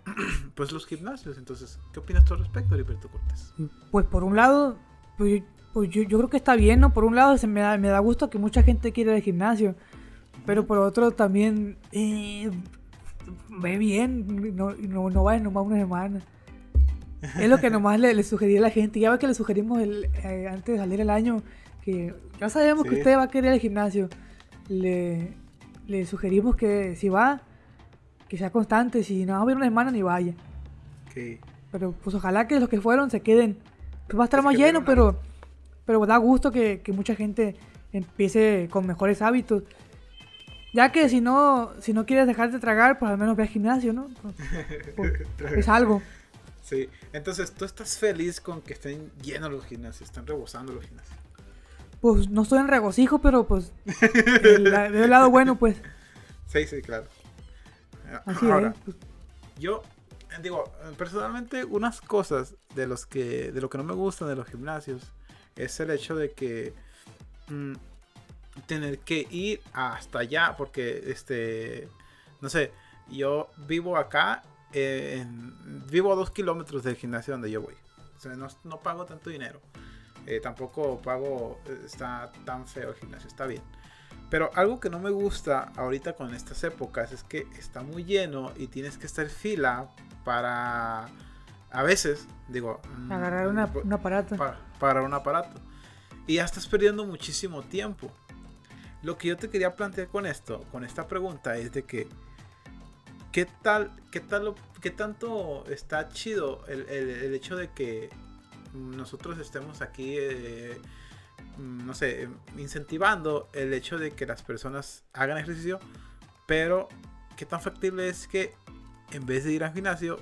pues los gimnasios. Entonces, ¿qué opinas tú al respecto, Heriberto Cortés? Pues por un lado, pues, pues yo, yo creo que está bien, ¿no? Por un lado se me da, me da gusto que mucha gente quiera al gimnasio, pero por otro también eh, ve bien, no, no, no vayas nomás una semana. Es lo que nomás le, le sugería a la gente. Ya ve que le sugerimos el, eh, antes de salir el año que ya sabemos que Sí. usted va a querer al gimnasio. Le, le sugerimos que si va, que sea constante. Si no va a ir una semana, ni vaya. Que Pero pues ojalá que los que fueron se queden. Pues va a estar Que se más lleno, pero, pero da gusto que, que mucha gente empiece con mejores hábitos. Ya que si no, si no quieres dejar de tragar, pues al menos ve al gimnasio, ¿no? Pues, pues, es algo. Sí, entonces tú estás feliz con que estén llenos los gimnasios, están rebosando los gimnasios. Pues no estoy en regocijo, pero pues el, el lado bueno, pues. Sí, sí, claro. Así Ahora, es. pues, yo digo, personalmente unas cosas de los que de lo que no me gustan de los gimnasios es el hecho de que mm, tener que ir hasta allá porque este no sé, yo vivo acá eh, en- vivo a dos kilómetros del gimnasio donde yo voy. O sea, no, no pago tanto dinero. Eh, tampoco pago, eh, está tan feo el gimnasio, está bien. Pero algo que no me gusta ahorita con estas épocas es que está muy lleno y tienes que estar fila para a veces, digo, mm, Agarrar una- pu- un aparato. para, para un aparato. Y ya estás perdiendo muchísimo tiempo. Lo que yo te quería plantear con esto, con esta pregunta, es de que ¿qué tal, qué tal, qué tanto está chido el, el- el hecho de que nosotros estemos aquí, eh, mm, no sé, incentivando el hecho de que las personas hagan ejercicio, pero qué tan factible es que en vez de ir al gimnasio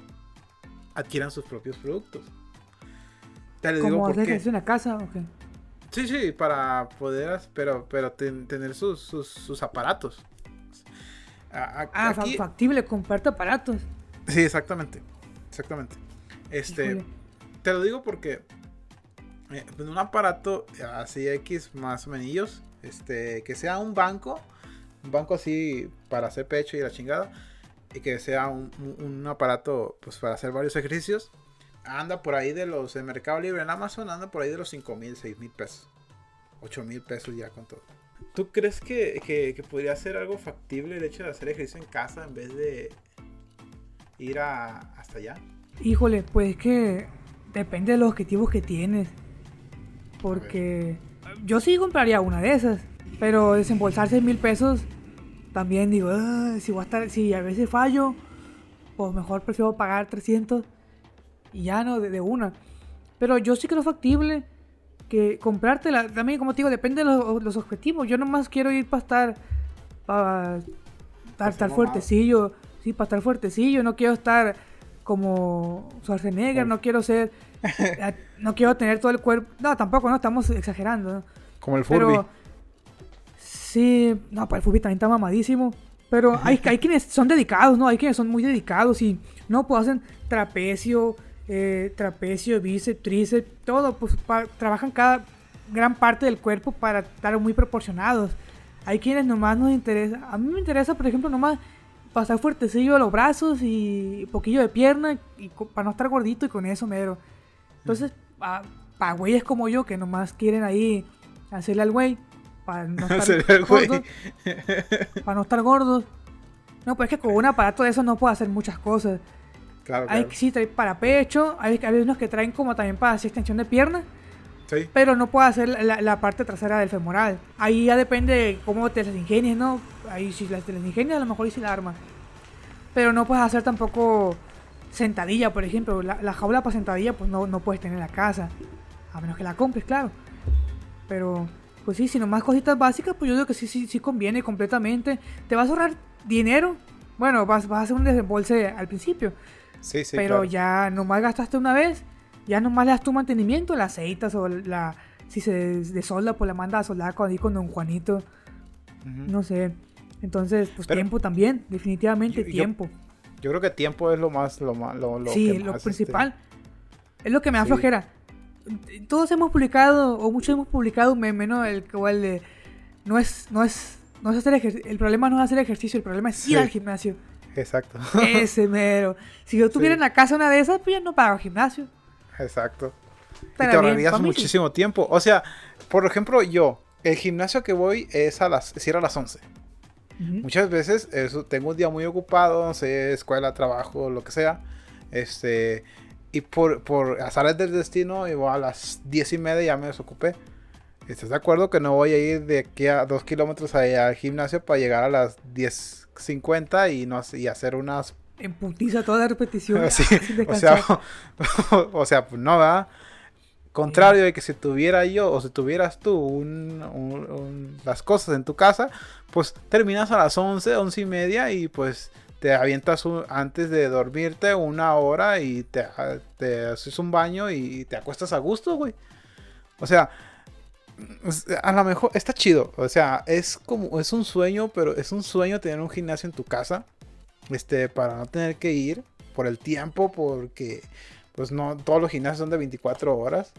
adquieran sus propios productos? Te lo digo en la casa, ¿o qué? Sí, sí, para poder, pero, pero ten- tener sus, sus, sus aparatos. A- Ah, aquí- factible, comprarte aparatos. sí, exactamente, exactamente. Este, Híjole. te lo digo porque eh, un aparato así X más o menos, este, que sea un banco, un banco así para hacer pecho y la chingada, y que sea un, un- un aparato pues para hacer varios ejercicios, anda por ahí de los de Mercado Libre en Amazon, anda por ahí de los 5 mil, 6 mil pesos, 8 mil pesos ya con todo. ¿Tú crees que, que- que podría ser algo factible el hecho de hacer ejercicio en casa en vez de ir a, hasta allá? Híjole, pues es que depende de los objetivos que tienes. Porque yo sí compraría una de esas. Pero desembolsarse mil pesos, también digo, "Ah, si voy a estar, si a veces fallo, pues mejor prefiero pagar 300 y ya no, de, de una. Pero yo sí creo factible que comprártela, también como te digo, depende de los, los objetivos. Yo nomás quiero ir para estar, para estar, estar mamado. fuertecillo, sí, para estar fuertecillo, no quiero estar como Schwarzenegger, no quiero ser, eh, no quiero tener todo el cuerpo, no, tampoco, no, estamos exagerando, ¿no? Como el Furby. Pero sí, no, pues el Furby también está mamadísimo. Pero hay, hay quienes son dedicados, ¿no? Hay quienes son muy dedicados y no, pues hacen trapecio, eh, trapecio, bíceps, tríceps, todo, pues pa- trabajan cada gran parte del cuerpo para estar muy proporcionados. Hay quienes nomás nos interesa, a mí me interesa, por ejemplo, nomás pasar fuertecillo a los brazos y poquillo de pierna y para no estar gordito y con eso mero. Entonces, para güeyes como yo que nomás quieren ahí hacerle al güey para no estar gordos, para no estar gordos. No, pues es que con un aparato de eso no puedo hacer muchas cosas. Claro, Hay claro. que sí traer para pecho, hay, hay unos que traen como también para hacer extensión de pierna, Sí. pero no puedo hacer la, la- parte trasera del femoral. Ahí ya depende de cómo te las ingenies, ¿no? Ahí si las te las ingenias a lo mejor si la armas. Pero no puedes hacer tampoco sentadilla, por ejemplo. La, la jaula para sentadilla pues no, no puedes tener en la casa. A menos que la compres, claro. Pero, pues sí, si nomás cositas básicas, pues yo digo que sí, sí, sí conviene completamente. Te vas a ahorrar dinero. Bueno, vas, vas a hacer un desembolse al principio. Sí, sí, pero claro. ya nomás gastaste una vez. Ya nomás le das tu mantenimiento, la aceitas o la... Si se desolda, pues la manda a soldar con, ahí con don Juanito. Ujú. No sé. Entonces, pues Pero- tiempo también, definitivamente Yo- yo- tiempo. Yo creo que tiempo es lo más, lo más, lo, lo sí, que lo más, principal. Es lo que me da sí. flojera. Todos hemos publicado, o muchos hemos publicado un meme, ¿no? El, el de. No es, no es, no es hacer. El problema no es hacer ejercicio, el problema es ir Sí. al gimnasio. Exacto. Ese mero. Si yo tuviera Sí. en la casa una de esas, pues ya no pago gimnasio. Exacto. Y te ahorrarías sí. muchísimo tiempo. O sea, por ejemplo, yo, el gimnasio que voy es a las, cierra a las 11. Ujú. Muchas veces eso, tengo un día muy ocupado, no sé, escuela, trabajo, lo que sea. Este, y por, por azares del destino, igual a las 10 y media ya me desocupé. ¿Estás de acuerdo que no voy a ir de aquí a 2 kilómetros allá al gimnasio para llegar a las 10.50 y, no, y hacer unas En putiza toda la repetición. Sí, o sea, descansar. o sea, pues no, ¿verdad? Contrario de que si tuviera yo o si tuvieras tú un- un- un- las cosas en tu casa, pues terminas a las 11, 11 y media y pues te avientas antes de dormirte una hora y te, te haces un baño y te acuestas a gusto, güey. O sea, a lo mejor está chido. O sea, es como, es un sueño, pero es un sueño tener un gimnasio en tu casa. Este, para no tener que ir por el tiempo, porque pues no, todos los gimnasios son de 24 horas.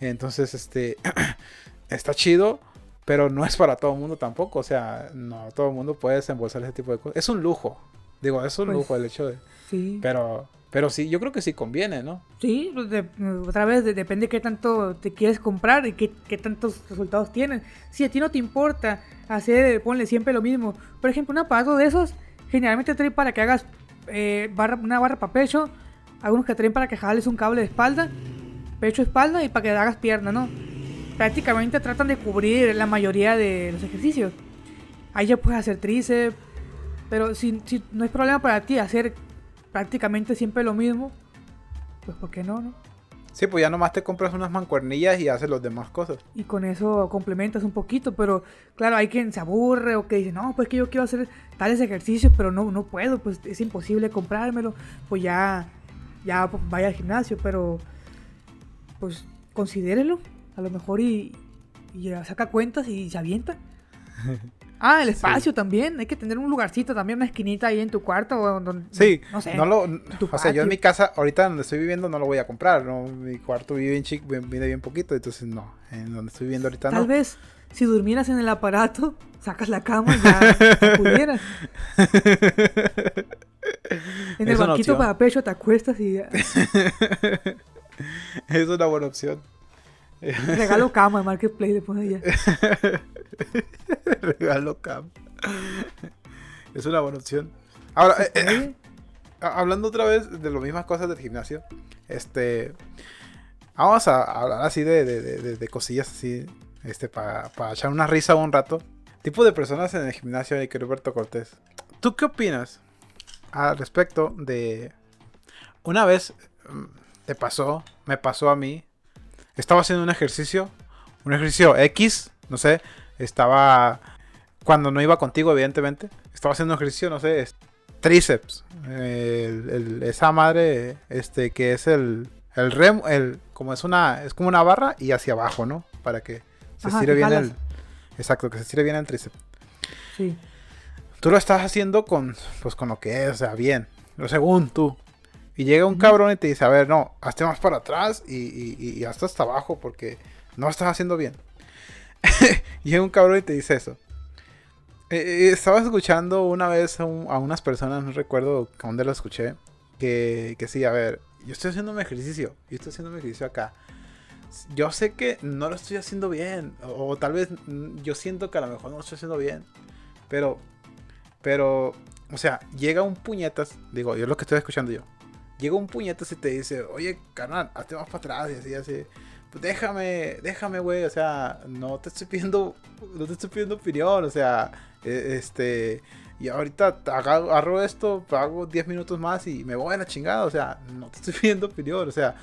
Entonces, este, está chido, pero no es para todo el mundo tampoco. O sea, no todo el mundo puede desembolsar ese tipo de cosas. Es un lujo. Digo, es un Pues, lujo el hecho de... Sí. Pero, pero sí, yo creo que sí conviene, ¿no? Sí, pues, de- otra vez de- depende qué tanto te quieres comprar y qué, qué tantos resultados tienes. Si a ti no te importa hacer, ponle siempre lo mismo. Por ejemplo, un aparato de esos generalmente traen para que hagas eh, una barra para pecho, algunos que traen para que jales un cable de espalda, pecho, espalda y para que hagas pierna, ¿no? Prácticamente tratan de cubrir la mayoría de los ejercicios. Ahí ya puedes hacer tríceps, pero si, si no es problema para ti hacer prácticamente siempre lo mismo, pues ¿por qué no, no? Sí, pues ya nomás te compras unas mancuernillas y haces las demás cosas. Y con eso complementas un poquito, pero claro, hay quien se aburre o que dice, no, pues que yo quiero hacer tales ejercicios, pero no, no puedo, pues es imposible comprármelo, pues ya, ya pues, vaya al gimnasio, pero pues considérelo, a lo mejor y, y saca cuentas y se avienta. Ah, el espacio también. Hay que tener un lugarcito también, una esquinita ahí en tu cuarto. O donde, Sí, no sé. no lo, o sea, yo en mi casa, ahorita donde estoy viviendo, no lo voy a comprar. No, mi cuarto vive bien chico, vive bien poquito, entonces no. En donde estoy viviendo ahorita Tal no. vez si durmieras en el aparato, sacas la cama y ya pudieras. En el banquito para pecho te acuestas y ya. es una buena opción. regalo cama en Marketplace le pones ya. Regalo cam. Es una buena opción. Ahora, eh, eh, hablando otra vez de las mismas cosas del gimnasio, este, vamos a hablar así de, de- de- de- cosillas así, este, para echar una risa un rato. Tipo de personas en el gimnasio de que Roberto Cortés. ¿Tú qué opinas al respecto de una vez mm, te pasó, me pasó a mí, estaba haciendo un ejercicio, un ejercicio X, no sé, estaba cuando no iba contigo, evidentemente, estaba haciendo un ejercicio, no sé, es- tríceps, el- el- esa madre, este, que es el, el rem, el, como es una, es como una barra y hacia abajo, ¿no? Para que se Ajá, estire bien jalas. el, exacto, que se estire bien el tríceps. sí. Tú lo estás haciendo con, pues con lo que es, o sea, bien, lo según tú. Y llega un cabrón y te dice, a ver, no, hazte más para atrás y, y, y- hazte hasta abajo porque no lo estás haciendo bien. llega un cabrón y te dice eso. Eh, eh, estaba escuchando una vez a, un- a unas personas, no recuerdo dónde lo escuché, que, que sí, a ver, yo estoy haciendo un ejercicio, yo estoy haciendo un ejercicio acá. Yo sé que no lo estoy haciendo bien, o, o tal vez mm, yo siento que a lo mejor no lo estoy haciendo bien, pero, pero, o sea, llega un puñetas, digo, yo es lo que estoy escuchando yo, llega un puñetas y te dice, oye, carnal, hazte más para atrás, y así, así. Déjame, déjame, güey, o sea, no te estoy pidiendo, no te estoy pidiendo opinión, o sea, eh, este, y ahorita agarro esto, hago 10 minutos más y me voy a la chingada, o sea, no te estoy pidiendo opinión, o sea,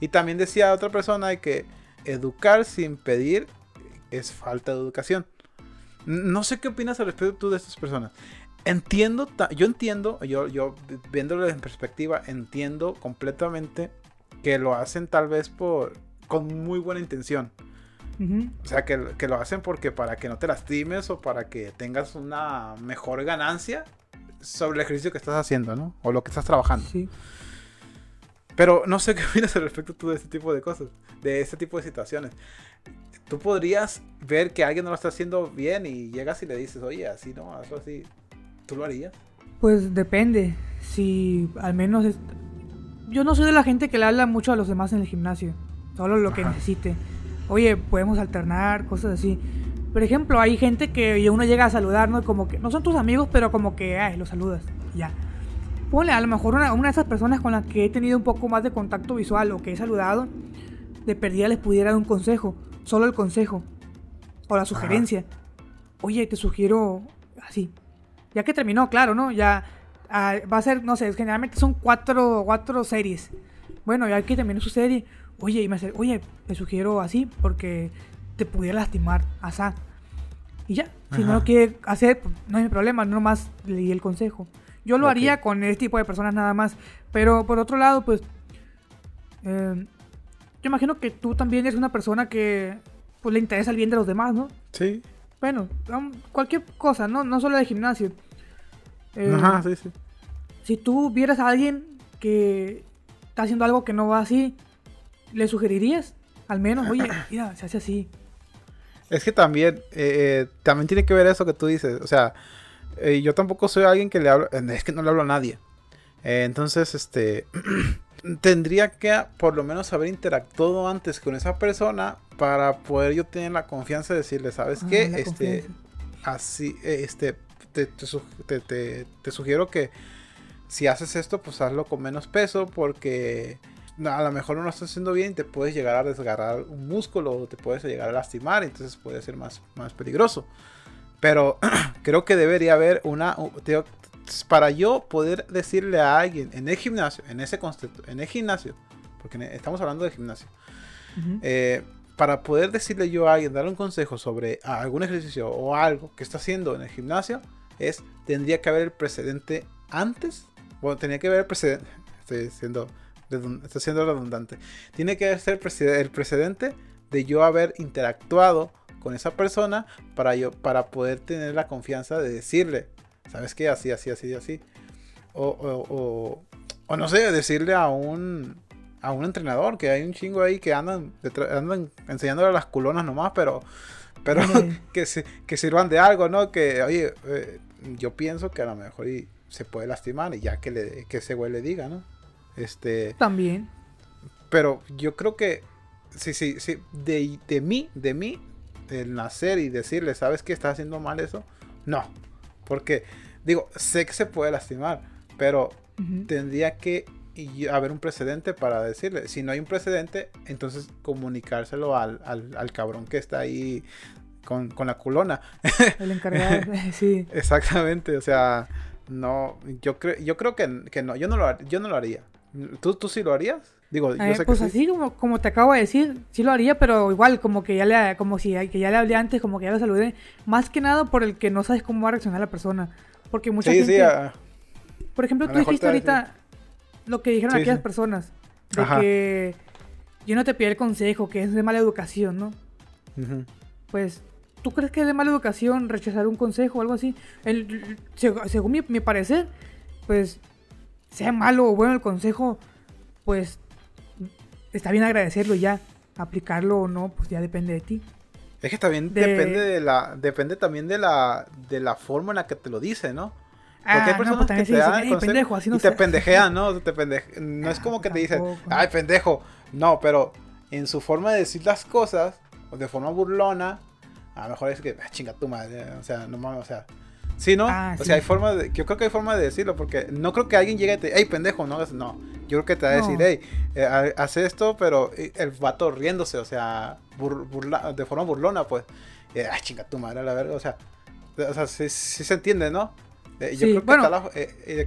y también decía otra persona de que educar sin pedir es falta de educación. No sé qué opinas al respecto tú de estas personas. Entiendo, yo entiendo, yo, yo vi- viéndolo en perspectiva, entiendo completamente que lo hacen tal vez por con muy buena intención. Ujú. O sea, que, que lo hacen porque para que no te lastimes o para que tengas una mejor ganancia sobre el ejercicio que estás haciendo, ¿no? O lo que estás trabajando. Sí. Pero no sé qué opinas al respecto tú de este tipo de cosas, de este tipo de situaciones. Tú podrías ver que alguien no lo está haciendo bien y llegas y le dices, oye, así no, hazlo así. ¿Tú lo harías? Pues depende. Si al menos. es- Yo no soy de la gente que le habla mucho a los demás en el gimnasio. Solo lo que Ajá. necesite. Oye, podemos alternar, cosas así. Por ejemplo, hay gente que uno llega a saludar, ¿no? Como que no son tus amigos, pero como que, ay, los saludas. Ya. Ponle, a lo mejor una, una de esas personas con las que he tenido un poco más de contacto visual o que he saludado, de perdida les pudiera dar un consejo. Solo el consejo. O la sugerencia. Oye, te sugiero así. Ya que terminó, claro, ¿no? Ya ah, va a ser, no sé, generalmente son cuatro, cuatro series. Bueno, ya que terminó su serie, oye, y me hace, oye, te sugiero así porque te pudiera lastimar, asá. Y ya, si no lo quiere hacer, pues, no hay problema, no más le di el consejo. Yo lo haría con este tipo de personas nada más. Pero por otro lado, pues, eh, yo imagino que tú también eres una persona que pues, le interesa el bien de los demás, ¿no? Sí. Bueno, cualquier cosa, ¿no? No solo de gimnasio. Eh, Ajá, sí, sí. Si tú vieras a alguien que está haciendo algo que no va así, ¿le sugerirías? Al menos, oye, mira, se hace así. Es que también, eh, eh, también tiene que ver eso que tú dices. O sea, eh, yo tampoco soy alguien que le hablo, es que no le hablo a nadie. Eh, entonces, este, tendría que por lo menos haber interactuado antes con esa persona para poder yo tener la confianza de decirle, ¿sabes Ah, qué? Este, confianza. así, este, te, te, te, sugiero que si haces esto, pues hazlo con menos peso porque a lo mejor no lo estás haciendo bien y te puedes llegar a desgarrar un músculo o te puedes llegar a lastimar, entonces puede ser más, más peligroso. Pero creo que debería haber una... para yo poder decirle a alguien en el gimnasio, en ese en el gimnasio, porque estamos hablando de gimnasio, eh, para poder decirle yo a alguien, darle un consejo sobre algún ejercicio o algo que está haciendo en el gimnasio, es, tendría que haber el precedente antes, bueno, tenía que haber el precedente, estoy estoy siendo redundante, tiene que ser el precedente de yo haber interactuado con esa persona para yo para poder tener la confianza de decirle, ¿sabes qué? Así, así, así, así. O, o, o, no sé, decirle a un a un entrenador, que hay un chingo ahí que andan, andan enseñándole las culonas nomás, pero pero que, que sirvan de algo, ¿no? Que, oye, eh, yo pienso que a lo mejor se puede lastimar y ya que, le, que ese güey le diga, ¿no? Este... También. Pero yo creo que, sí, sí, sí, de, de mí, de mí, el nacer y decirle, ¿sabes que está haciendo mal eso? No, porque digo, sé que se puede lastimar, pero tendría que haber un precedente para decirle. Si no hay un precedente, entonces comunicárselo al, al, cabrón que está ahí con, la culona. El encargado, sí. Exactamente, o sea, no, yo creo, yo creo que, no, yo no lo, yo no lo haría. ¿Tú, ¿Tú sí lo harías? Digo, yo sé pues así como, como te acabo de decir, sí lo haría, pero igual como que ya le, como si que ya le hablé antes, como que ya lo saludé. Más que nada por el que no sabes cómo va a reaccionar la persona. Porque mucha gente... Ah, por ejemplo, tú dijiste ahorita lo que dijeron aquellas personas. De que yo no te pedí el consejo, que es de mala educación, ¿no? Pues, ¿tú crees que es de mala educación rechazar un consejo o algo así? El, según mi, mi parecer, pues, sea malo o bueno el consejo, pues está bien agradecerlo ya. Aplicarlo o no, pues ya depende de ti. Es que también depende de la. Depende también de la. de la forma en la que te lo dice, ¿no? Porque hay ah, personas pues que te dan pendejo, así no y te pendejean, ¿no? Te No es como que te dicen, ay, pendejo. No, pero en su forma de decir las cosas, de forma burlona, a lo mejor es que, ah, chinga tu madre, o sea, no mames, o sea, Sí, ¿no? Ah, o sea, hay forma de, yo creo que hay forma de decirlo, porque no creo que alguien llegue y te, hey, pendejo, no, no. Yo creo que te va a decir, hey, eh, haz esto, pero eh, el vato riéndose, o sea, de forma burlona, pues. Eh, ay, chinga tu madre, la verga, o sea, o sea, sí, se entiende, ¿no? yo creo que bueno. la,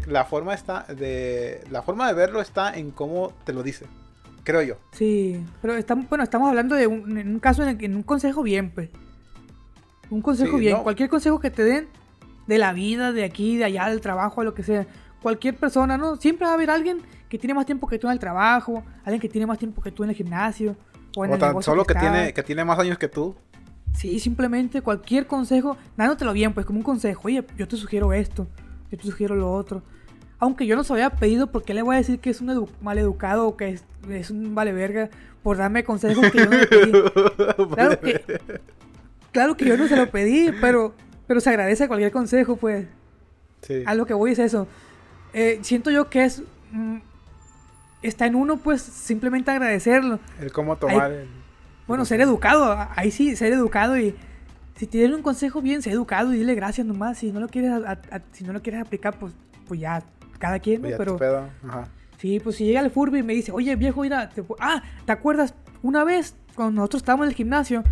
la, forma está de la forma de verlo está en cómo te lo dice creo yo sí pero estamos bueno estamos hablando de un, en un caso en, en un consejo bien pues un consejo bien cualquier consejo que te den de la vida, de aquí, de allá, del trabajo, lo que sea. Cualquier persona, ¿no? Siempre va a haber alguien que tiene más tiempo que tú en el trabajo, alguien que tiene más tiempo que tú en el gimnasio. O, en tan solo que, tiene, que tiene más años que tú. Sí, simplemente cualquier consejo, dándotelo bien, pues como un consejo. Oye, yo te sugiero esto, yo te sugiero lo otro. Aunque yo no se había pedido, ¿por qué le voy a decir que es un mal educado o que es, es, un vale verga por darme consejos que yo no le pedí? Claro que, claro que yo no se lo pedí, pero pero se agradece cualquier consejo, pues. Sí. A lo que voy es eso. Eh, siento yo que es. Mm, está en uno, pues, simplemente agradecerlo. El cómo tomar. el, bueno, ser educado. Ahí sí, ser educado y. Si te un consejo bien, sé educado y dile gracias nomás. Si no lo quieres, si no lo quieres aplicar, pues, pues ya, cada quien, ¿no? Pues Pero. Ajá. Sí, pues si llega el Furby y me dice, oye viejo, mira, te... ah, ¿te acuerdas una vez cuando nosotros estábamos en el gimnasio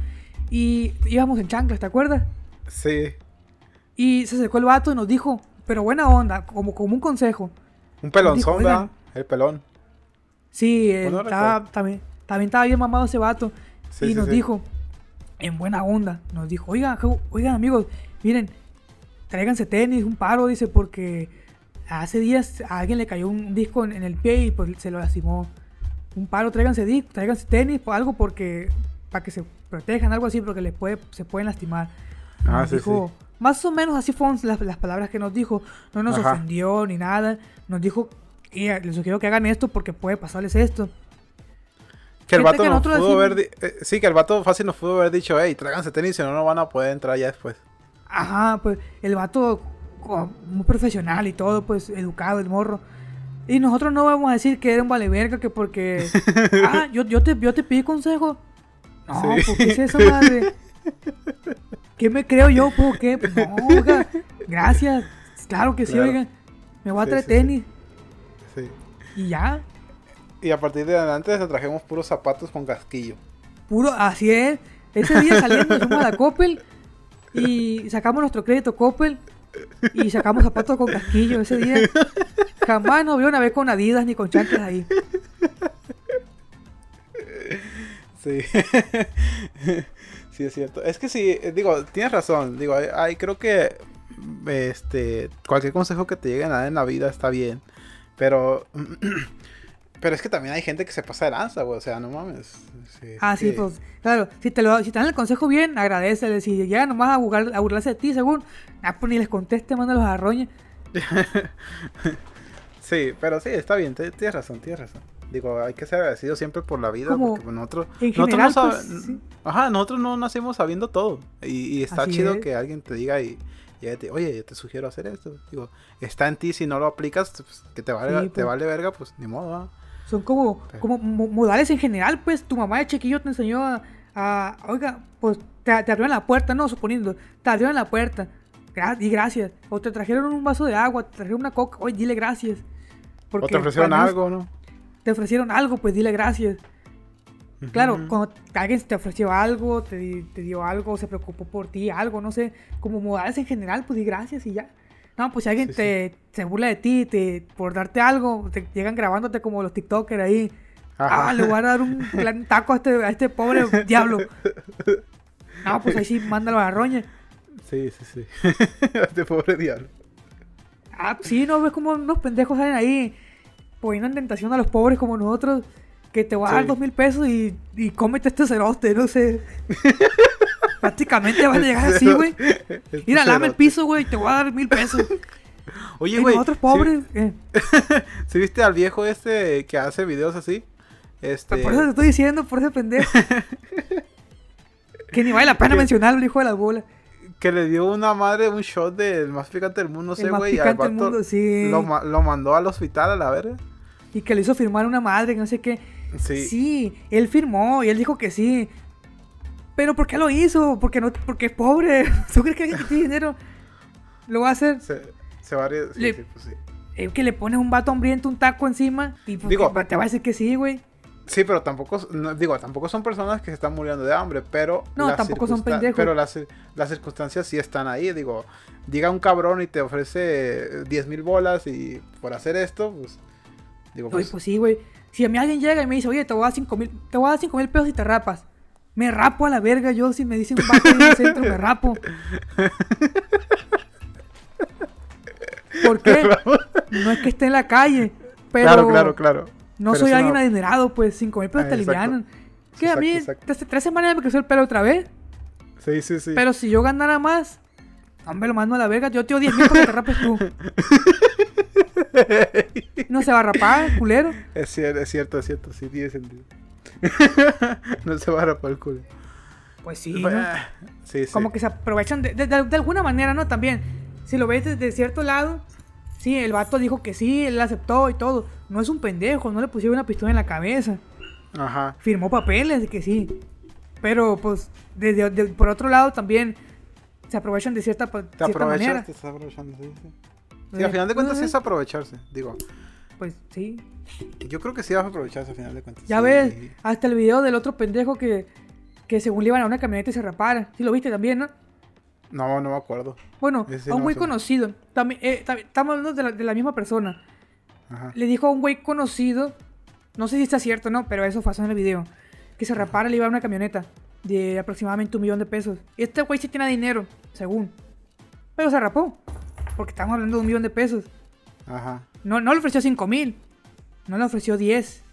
y íbamos en chanclas, ¿te acuerdas? Sí. Y se acercó el vato y nos dijo, pero buena onda, como, como un consejo. Un pelonzón, ¿verdad? El pelón. Sí, estaba, también, también estaba bien mamado ese vato. y nos dijo, en buena onda, nos dijo, oigan, oigan amigos, miren, tráiganse tenis, un paro, dice, porque hace días a alguien le cayó un disco en, el pie y pues se lo lastimó. Un paro, tráiganse disco, tráiganse tenis, algo porque, para que se protejan, algo así, porque les puede, se pueden lastimar. Ah, sí, dijo, sí más o menos así fueron las, palabras que nos dijo. No nos ofendió ni nada. Nos dijo, les sugiero que hagan esto porque puede pasarles esto. Que el vato nos pudo haber... Eh, sí, que el vato fácil nos pudo haber dicho, hey, tráiganse tenis, si no, no van a poder entrar ya después. Ajá, pues el vato muy profesional y todo, pues educado, el morro. Y nosotros no vamos a decir que era un vale verga, que porque... ah, yo, yo, te, yo te pedí consejo. No, ¿por qué es eso, madre? ¿Qué me creo yo? ¿Por qué? No, Gracias. Claro que sí, Claro. oigan. Me voy a traer sí, sí. tenis. Sí. Y ya. Y a partir de adelante te trajimos puros zapatos con casquillo. Puro, así es. Ese día saliendo fuimos a la Coppel y sacamos nuestro crédito Coppel y sacamos zapatos con casquillo ese día. Jamás nos vieron a ver con Adidas ni con chanclas ahí. Sí. Sí, es cierto. Es que sí, eh, digo, tienes razón. Digo, hay, hay- creo que este cualquier consejo que te llegue a en la vida está bien. Pero pero es que también hay gente que se pasa de lanza, güey. O sea, no mames. Sí, Ah, sí, que- pues, claro, si te, lo, si te dan el consejo bien, agradecele. Si llegan nomás a, burlar- a burlarse de ti, según, ah, pues ni les conteste, mándalos a roña. Sí, pero sí, está bien. Tienes razón, tienes razón. Digo, hay que ser agradecido siempre por la vida. Como porque nosotros, en nosotros no pues, sí. Ajá, nosotros no nacimos sabiendo todo. Y, y está Así chido es. que alguien te diga y, y te, oye, yo te sugiero hacer esto. Digo, está en ti si no lo aplicas, pues, que te, Sí, te pues. vale verga, pues ni modo. ¿va? Son como, Pero- como mo- modales en general, pues tu mamá de chiquillo te enseñó a, a- oiga, pues te, te abrieron la puerta, no, suponiendo, te abrieron la puerta, gra- y gracias. O te trajeron un vaso de agua, te trajeron una coca, oye, dile gracias. O te ofrecieron algo, ¿no? Te ofrecieron algo, pues dile gracias. Claro, cuando alguien te ofreció algo, te, di- te dio algo, se preocupó por ti, algo, no sé, como modales en general, pues di gracias y ya. No, pues si alguien Sí, sí. te se burla de ti, te, por darte algo, te llegan grabándote como los TikTokers ahí. Ajá. Ah, le voy a dar un plan- taco a este, a este pobre diablo. No, pues ahí sí, mándalo a la roña. Sí, sí, sí. este pobre diablo. Ah, sí, no ves como unos pendejos salen ahí poniendo en tentación a los pobres como nosotros. Que te voy a dar dos mil pesos y, y cómete este cerote, no sé. Prácticamente van a llegar así, güey. Este Mira, lame el piso, güey, te voy a dar mil pesos. Oye, güey. nosotros ¿sí- pobres. eh, ¿sí, viste al viejo este que hace videos así? Este. Por eso te estoy diciendo, por ese pendejo. que ni vale la pena Que- mencionarlo, hijo de la bola. Que le dio una madre un shot del más picante del mundo, no sé, güey. Lo, ma- lo mandó al hospital a la verga. Y que le hizo firmar una madre, que no sé qué. Sí. Sí, él firmó y él dijo que sí. Pero ¿por qué lo hizo? Porque no, porque es pobre. ¿Tú crees que alguien que tiene dinero lo va a hacer? Se, se va a sí, Le- sí, pues sí. Es que le pones un vato hambriento un taco encima y pues, Digo- te va a decir que sí, güey. Sí, pero tampoco, no, digo, tampoco son personas que se están muriendo de hambre, pero... No, tampoco son pendejos. Pero las, las circunstancias sí están ahí, digo, llega un cabrón y te ofrece 10 mil bolas y por hacer esto, pues... Digo, Pues, pues... pues sí, güey. Si a mí alguien llega y me dice, oye, te voy a dar 5 mil, te voy a dar cinco mil pesos y te rapas. Me rapo a la verga yo si me dicen vato en el centro, me rapo. ¿Por qué? No es que esté en la calle, pero claro, claro, claro. no Pero soy alguien adinerado, pues 5 mil pesos Ah, te alivianan. Que a mí, Exacto, desde tres semanas me creció el pelo otra vez. Sí, sí, sí. Pero si yo ganara más, hombre, lo mando a la verga. Yo te doy 10 mil para que te rapes tú. No se va a rapar, culero. Es cierto, es cierto, es cierto, sí tiene sentido. no se va a rapar el culo. Pues sí, ¿no? Sí, sí. Como que se aprovechan de, de- alguna manera, ¿no? También, si lo ves desde cierto lado, sí, el vato dijo que sí, él aceptó y todo. No es un pendejo, no le pusieron una pistola en la cabeza. Ajá. Firmó papeles de que sí. Pero, pues, desde, de- por otro lado también se aprovechan de cierta, Te cierta manera. te aprovechando, sí, sí. Sí, al final de cuentas sí es aprovecharse, digo. Pues sí. Yo creo que sí vas a aprovecharse al final de cuentas. Ya sí. ves, hasta el video del otro pendejo que, que según le iban a una camioneta y se rapara. Sí lo viste también, ¿no? No, no me acuerdo. Bueno, Ese a un no güey sé. conocido. También, eh, también- estamos hablando de la, de la misma persona. Ajá. Le dijo a un güey conocido, no sé si está cierto no, pero eso pasó en el video, que se rapara le iba a una camioneta de aproximadamente un millón de pesos. Y este güey sí tiene dinero, según. Pero se rapó, porque estamos hablando de un millón de pesos. Ajá. No, no le ofreció 5 mil, no le ofreció 10.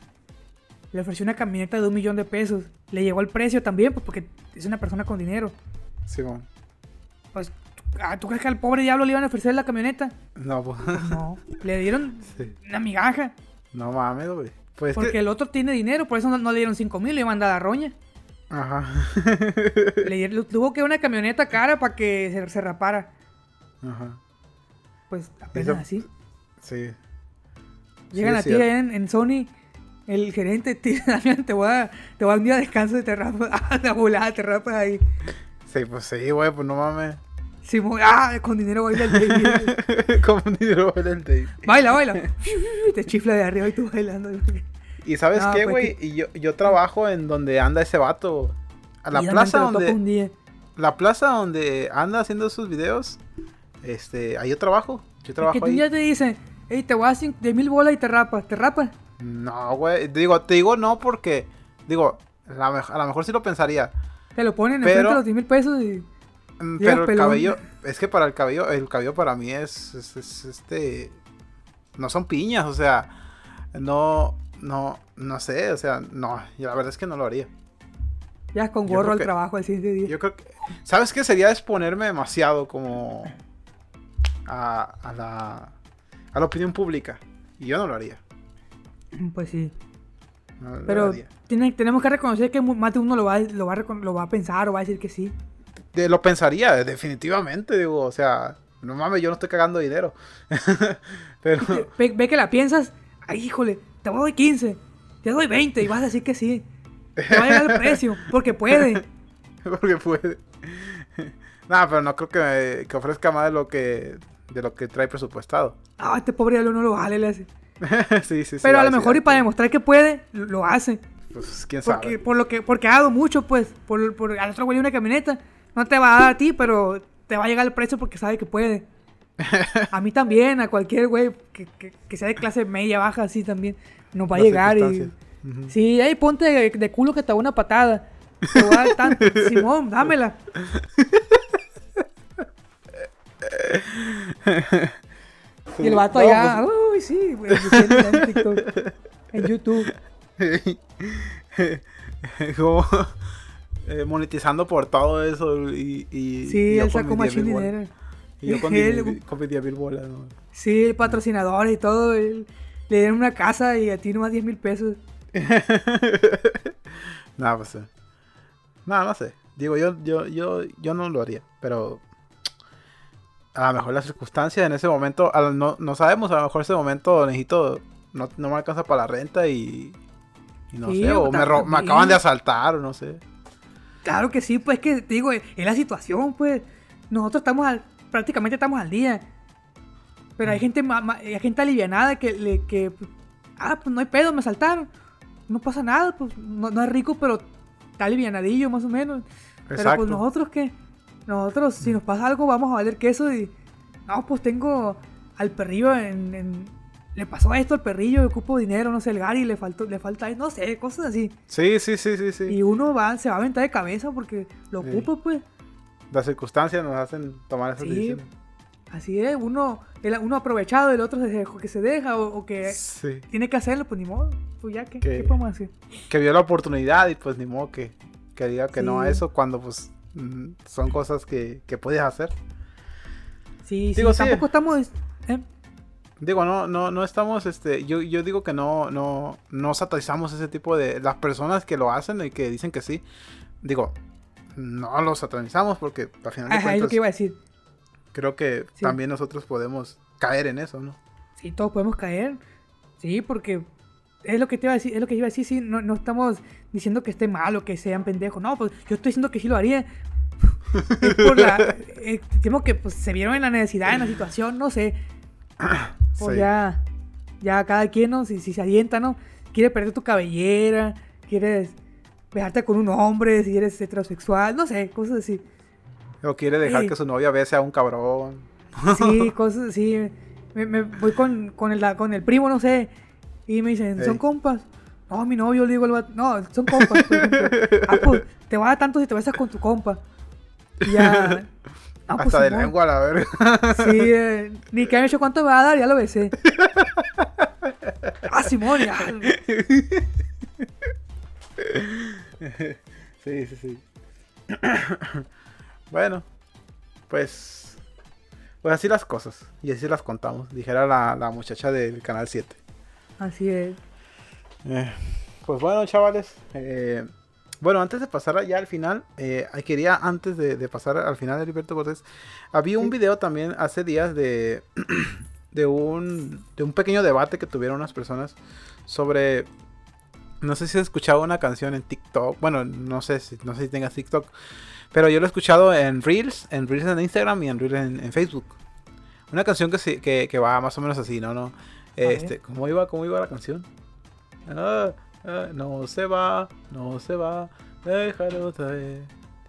Le ofreció una camioneta de un millón de pesos. Le llegó el precio también, pues porque es una persona con dinero. Simón. Pues, ah, ¿tú crees que al pobre diablo le iban a ofrecer la camioneta? No, pues. No, le dieron sí. una migaja. No mames, güey. Pues es Porque que... el otro tiene dinero, por eso no, no le dieron 5 mil, le iban a dar a roña. Ajá. Le, tuvo que una camioneta cara para que se, se rapara. Ajá. Pues apenas Eso- así. Sí. Llegan Sí, a ti cierto. en, en Sony, el gerente, te, te voy a, te voy a un día de descanso y te rapas. Ah, de volada, te rapas ahí. Sí, pues sí, güey, pues no mames. Simón, ah, con dinero baila el David. Con dinero baila el David. baila, baila. Te chifla de arriba y tú bailando. Y sabes No, qué, pues güey, y yo, yo trabajo en donde anda ese vato. A la plaza donde. un día. La plaza donde anda haciendo sus videos. Este, ahí yo trabajo. Yo Que trabajo tú ahí. ya te dice, hey, te voy a de mil bolas y te rapas. ¿Te? No, güey. Digo, te digo no porque. Digo, la a lo mejor sí lo pensaría. Te lo ponen Pero- enfrente los 10 mil pesos y. Mm, Pero el pelón. cabello. Es que para el cabello. El cabello para mí es, es- es, este. No son piñas, o sea. No. No. No sé, o sea, no. la verdad es que no lo haría. Ya con gorro al que- trabajo al siguiente día. Yo creo que. ¿Sabes qué? Sería exponerme demasiado como. A, a la. A la opinión pública. Y yo no lo haría. Pues sí. No lo Pero haría. tiene- tenemos que reconocer que más de uno lo va, lo, va lo va a pensar o va a decir que sí. De- lo pensaría, definitivamente, digo, o sea, no mames, yo no estoy cagando dinero. Pero, Ve, ve que la piensas, ay, híjole, te doy 15, te doy 20 y vas a decir que sí. Te va a llegar el precio, porque puede. porque puede. Nada, pero no creo que, que ofrezca más de lo que de lo que trae presupuestado. Ah, este pobre diablo no lo vale, le hace. sí, sí, sí. Pero a lo mejor y para demostrar que puede, lo hace. Pues quién Porque, sabe. por lo que, porque ha dado mucho, pues, por, por al otro güey una camioneta. No te va a dar a ti, pero te va a llegar el precio porque sabe que puede. A mí también, a cualquier güey que, que- que sea de clase media, baja, así también. Nos va a llegar y... Sí, ahí ponte de, de culo que te da una patada. Te voy a dar tanto. Simón, dámela. Y el vato No, allá, uy, sí, güey, en TikTok, en YouTube. Como eh, monetizando por todo eso y, y Sí, y yo él sacó mis 10,000 machín dinero. Y yo con, Él- 10,000 con mis 10 mil bolas, ¿no? Sí, patrocinadores y todo. él- le dieron una casa y a ti nomás 10 mil pesos. Nada, pues. eh. No, no sé. Digo, yo, yo, yo, yo no lo haría. Pero. A lo mejor las circunstancias en ese momento. a no, no sabemos. A lo mejor ese momento necesito. No, no me alcanza para la renta y. y no Sí, sé. O me, ro- me acaban de asaltar o no sé. Claro que sí, pues que te digo, es la situación, pues. Nosotros estamos al, prácticamente estamos al día. Pero hay gente ma- ma- hay gente alivianada que le que ah, pues no hay pedo, me asaltaron. No pasa nada, pues no, no es rico, pero está alivianadillo más o menos. Pero Exacto. pues nosotros qué? Nosotros si nos pasa algo vamos a valer queso y no, pues tengo al perrillo en, en- le pasó esto al perrillo, ocupo dinero, no sé, el Gary le faltó le falta, no sé, cosas así. Sí, sí, sí, sí, sí. Y uno va, se va a aventar de cabeza porque lo Sí. ocupa, pues. Las circunstancias nos hacen tomar esas Sí. decisiones. Así es, uno, el, uno aprovechado, el otro se que se deja o, o que Sí. tiene que hacerlo, pues ni modo. Pues ya, ¿qué, Que- ¿qué podemos hacer? Que vio la oportunidad y pues ni modo que, que diga que no a eso cuando pues son cosas que, que puedes hacer. Sí, Digo, sí, sí. tampoco estamos... ¿eh? Digo, no, no, no estamos, este, yo, yo digo que no, no, no satanizamos ese tipo de, las personas que lo hacen y que dicen que sí, digo, no los satanizamos porque al final de Ajá, es lo que iba a decir. creo que Sí. también nosotros podemos caer en eso, ¿no? Sí, todos podemos caer. Sí, porque es lo que te iba a decir, es lo que iba a decir, sí, no, no estamos diciendo que esté mal o que sean pendejos. No, pues yo estoy diciendo que sí lo haría. es por la... eh, que pues, se vieron en la necesidad, en la situación, no sé. Pues Sí. ya, ya cada quien, ¿no? Si, si se alienta, ¿no? Quiere perder tu cabellera, quieres besarte con un hombre, si eres heterosexual, no sé, cosas así. O quiere dejar Sí. que su novia bese a un cabrón. Sí, cosas así. Me, me voy con, con, el, con el primo, no sé, y me dicen, ¿son compas? No, mi novio, le digo, al vato, no, son compas, por. Ah, pues, te va a dar tanto si te besas con tu compa. Y ya... Ah, pues, Hasta de Simón. lengua, la verga. Sí, eh, ni que haya hecho cuánto me va a dar, ya lo besé. ah, Simón, ya. sí, sí, sí. bueno, pues. Pues así las cosas. Y así las contamos. Dijera la, la muchacha del canal 7. Así es. Eh, pues bueno, chavales. eh, bueno, antes de pasar ya al final, eh, quería antes de, de pasar al final de Heriberto Cortés, había un video también hace días de, de, un, de un pequeño debate que tuvieron unas personas sobre No sé si has escuchado una canción en TikTok. Bueno, no sé si, no sé si tengas TikTok. Pero yo lo he escuchado en Reels, en Reels en Instagram y en Reels en, Facebook. Una canción que, que, que, va más o menos así, ¿no? no este, ¿cómo, iba, ¿Cómo iba la canción? Ah, ah, no se va, no se va, déjalo otra vez.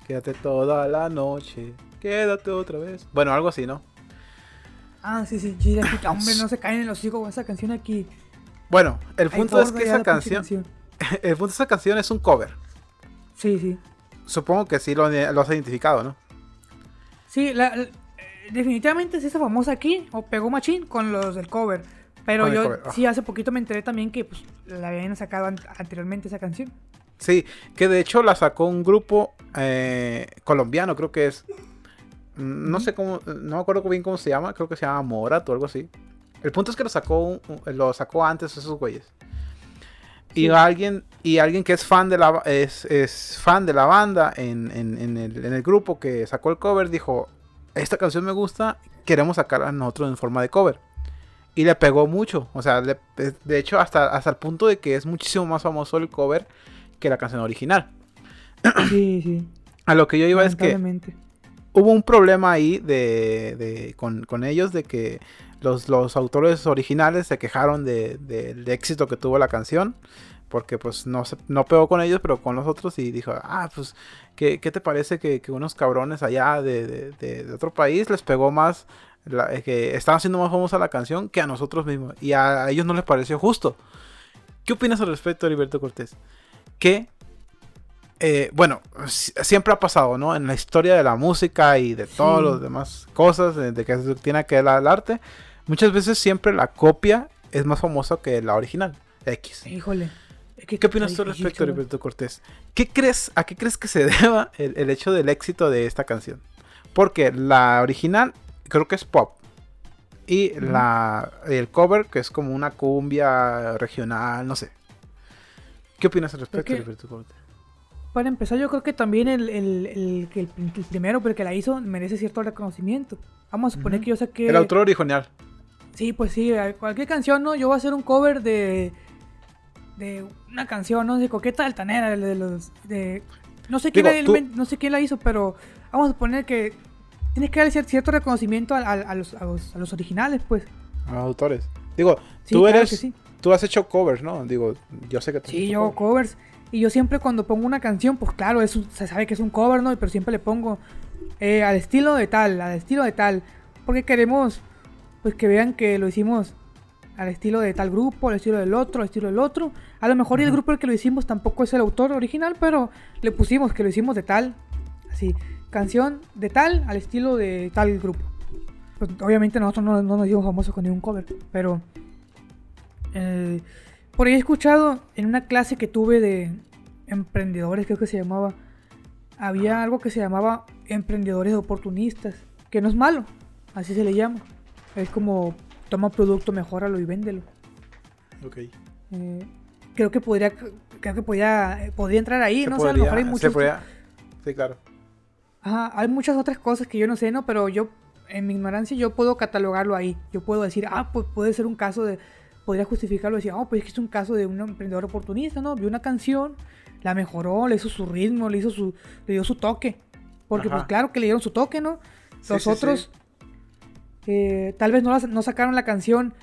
Quédate toda la noche, quédate otra vez. Bueno, algo así, ¿no? Ah, sí, sí, hombre, no se caen en los hijos con esa canción aquí. Bueno, el punto es que esa canción, el punto de esa canción es un cover. Sí, sí. Supongo que sí lo, has identificado, ¿no? Sí, definitivamente es esa famosa aquí, o pegó machín con los del cover. Pero yo sí hace poquito me enteré también que pues, la habían sacado anteriormente esa canción. Sí, que de hecho la sacó un grupo eh, colombiano, creo que es. No sé cómo, no me acuerdo bien cómo se llama, creo que se llama Morat o algo así. El punto es que lo sacó, lo sacó antes esos güeyes. Y alguien, y alguien que es fan de la, es, es fan de la banda en, en, el, en, el, grupo que sacó el cover dijo, esta canción me gusta, queremos sacarla nosotros en forma de cover. Y le pegó mucho, o sea, de hecho hasta, hasta el punto de que es muchísimo más famoso el cover que la canción original. Sí, sí. A lo que yo iba es que hubo un problema ahí de, de con, con, ellos de que los, los, autores originales se quejaron del de, éxito que tuvo la canción. Porque pues no, se, no pegó con ellos, pero con los otros y dijo, ah, pues, ¿qué, qué te parece que, que, unos cabrones allá de, de, otro país les pegó más, eh, que estaban haciendo más famosa la canción que a nosotros mismos? Y a, ellos no les pareció justo. ¿Qué opinas al respecto, Heriberto Cortés? Que eh, bueno, siempre ha pasado, ¿no? En la historia de la música y de todas las demás cosas, de, que tiene que ver el arte, muchas veces siempre la copia es más famosa que la original. X. Híjole. ¿Qué opinas tú respecto, Roberto Cortés? ¿Qué crees, ¿A qué crees que se deba el, hecho del éxito de esta canción? Porque la original creo que es pop. Y la, el cover, que es como una cumbia regional, no sé. ¿Qué opinas al respecto? Para empezar, yo creo que también el, el, el, el, primero, porque la hizo, merece cierto reconocimiento. Vamos a suponer que yo saqué. El autor original. Sí, pues sí, cualquier canción, ¿no? Yo voy a hacer un cover de. de una canción, ¿no? De Coqueta Altanera, de los. de. No sé, quién la, no sé quién la hizo, pero vamos a suponer que tienes que darle cierto reconocimiento a, a, los, a, los, a los, originales, pues. A los autores. Digo, tú eres. Tú has hecho covers, ¿no? Digo, yo sé que tú Sí, yo covers. Y yo siempre cuando pongo una canción, pues claro, es se sabe que es un cover, ¿no? Pero siempre le pongo eh, al estilo de tal, al estilo de tal. Porque queremos, pues que vean que lo hicimos al estilo de tal grupo, al estilo del otro, al estilo del otro. A lo mejor y el grupo el que lo hicimos tampoco es el autor original, pero le pusimos que lo hicimos de tal, así, canción de tal al estilo de tal grupo. Pues, obviamente nosotros no, nos dimos famosos con ningún cover, pero... Eh, por ahí he escuchado en una clase que tuve de emprendedores, creo que se llamaba, había algo que se llamaba emprendedores oportunistas, que no es malo, así se le llama. Es como toma producto, mejóralo y véndelo. Ok. Eh, creo que podría, creo que podría, podría entrar ahí, ¿no? sé, a lo mejor hay muchos. Sí, claro. Ajá, hay muchas otras cosas que yo no sé, ¿no? Pero yo, en mi ignorancia, yo puedo catalogarlo ahí. Yo puedo decir, ah, pues puede ser un caso de podría justificarlo y decir, oh, pues es que es un caso de un emprendedor oportunista, ¿no? Vio una canción, la mejoró, le hizo su ritmo, le hizo su, le dio su toque. Porque pues claro que le dieron su toque, ¿no? Los otros eh, tal vez no, no, sacaron la canción,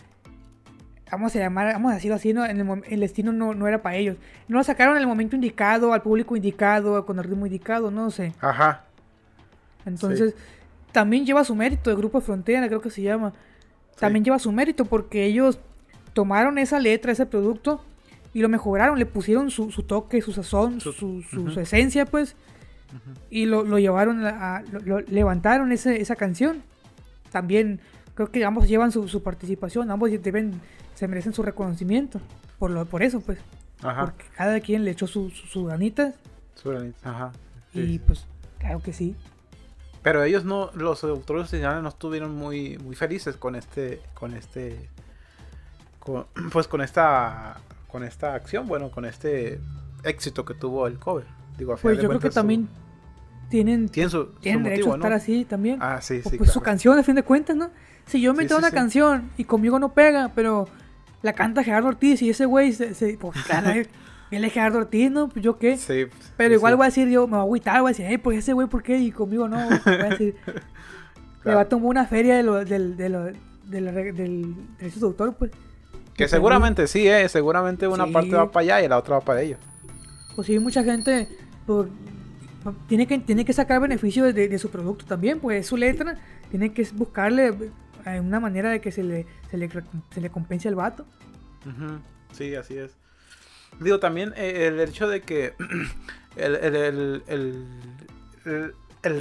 vamos a llamar, vamos a decirlo así, ¿no? En el, el destino no, no, era para ellos. No la sacaron en el momento indicado, al público indicado, con el ritmo indicado, no sé. Ajá. Entonces, también lleva su mérito, el grupo de frontera, creo que se llama. También lleva su mérito porque ellos tomaron esa letra, ese producto y lo mejoraron, le pusieron su, toque, su sazón, su, esencia, pues, y lo, llevaron a, lo, levantaron ese, esa canción. También creo que ambos llevan su, participación, ambos deben, se merecen su reconocimiento por, lo, por eso, pues. Porque cada quien le echó su, su, ganita. Su ajá. y pues, claro que sí. Pero ellos no, los autores originales no estuvieron muy, muy felices con este, con este pues con esta con esta acción, bueno, con este éxito que tuvo el cover. Digo, pues yo creo que también tienen, tienen, su, derecho a estar así también. Ah, sí, sí. Pues su canción, a fin de cuentas, ¿no? Si yo meto una canción y conmigo no pega, pero la canta Gerardo Ortiz y ese güey se, pues, Él es Gerardo Ortiz, ¿no? Pues yo qué. Sí. Pero sí, igual sí. voy a decir yo, me voy a agüitar, voy a decir, hey, pues ese güey, ¿por qué? Y conmigo no. Voy a decir, le Claro. va a tomar una feria de lo, del, de lo, del derecho de autor, pues. Que seguramente sí, eh. Seguramente una Sí. parte va para allá y la otra va para ellos. Pues sí, mucha gente pues, tiene, que, tiene que sacar beneficio de, de su producto también, pues es su letra, tiene que buscarle eh, una manera de que se le, se le, se le compense al vato. Sí, así es. Digo, también eh, el hecho de que el, el- el- el-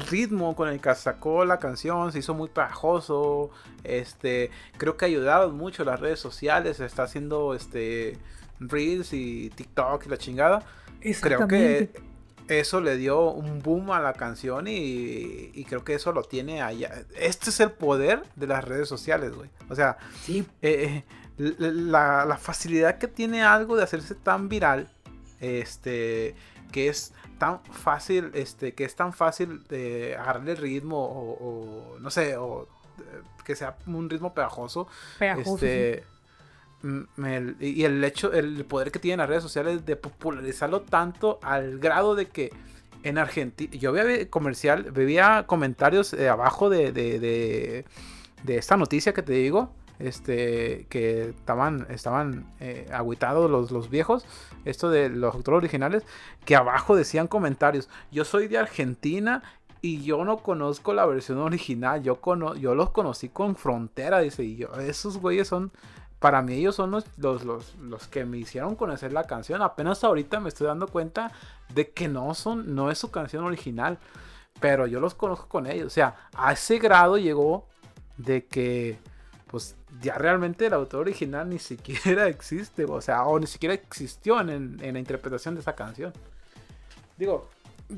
ritmo con el que sacó la canción se hizo muy pegajoso. Este, creo que ayudaron mucho las redes sociales. Se está haciendo este Reels y TikTok y la chingada. Creo que eso le dio un boom a la canción y, y creo que eso lo tiene allá. Este es el poder de las redes sociales, güey. O sea, Sí, eh, l- la, la facilidad que tiene algo de hacerse tan viral, este, que es tan fácil, este, que es tan fácil de agarrarle el ritmo o, o, no sé, o eh, que sea un ritmo pegajoso, este, el- y el hecho, el poder que tienen las redes sociales de popularizarlo tanto al grado de que en Argentina, yo veía comercial, veía comentarios eh, abajo de, de, de, de esta noticia que te digo, este, que estaban, estaban eh, agüitados los, los viejos, esto de los autores originales, que abajo decían comentarios, yo soy de Argentina y yo no conozco la versión original, yo, cono yo los conocí con Frontera, dice, y yo, esos güeyes son, para mí ellos son los, los, los, los que me hicieron conocer la canción, apenas ahorita me estoy dando cuenta de que no son, no es su canción original, pero yo los conozco con ellos, o sea, a ese grado llegó de que, pues, ya realmente el autor original ni siquiera existe, o sea, o ni siquiera existió en, en- la interpretación de esa canción. Digo,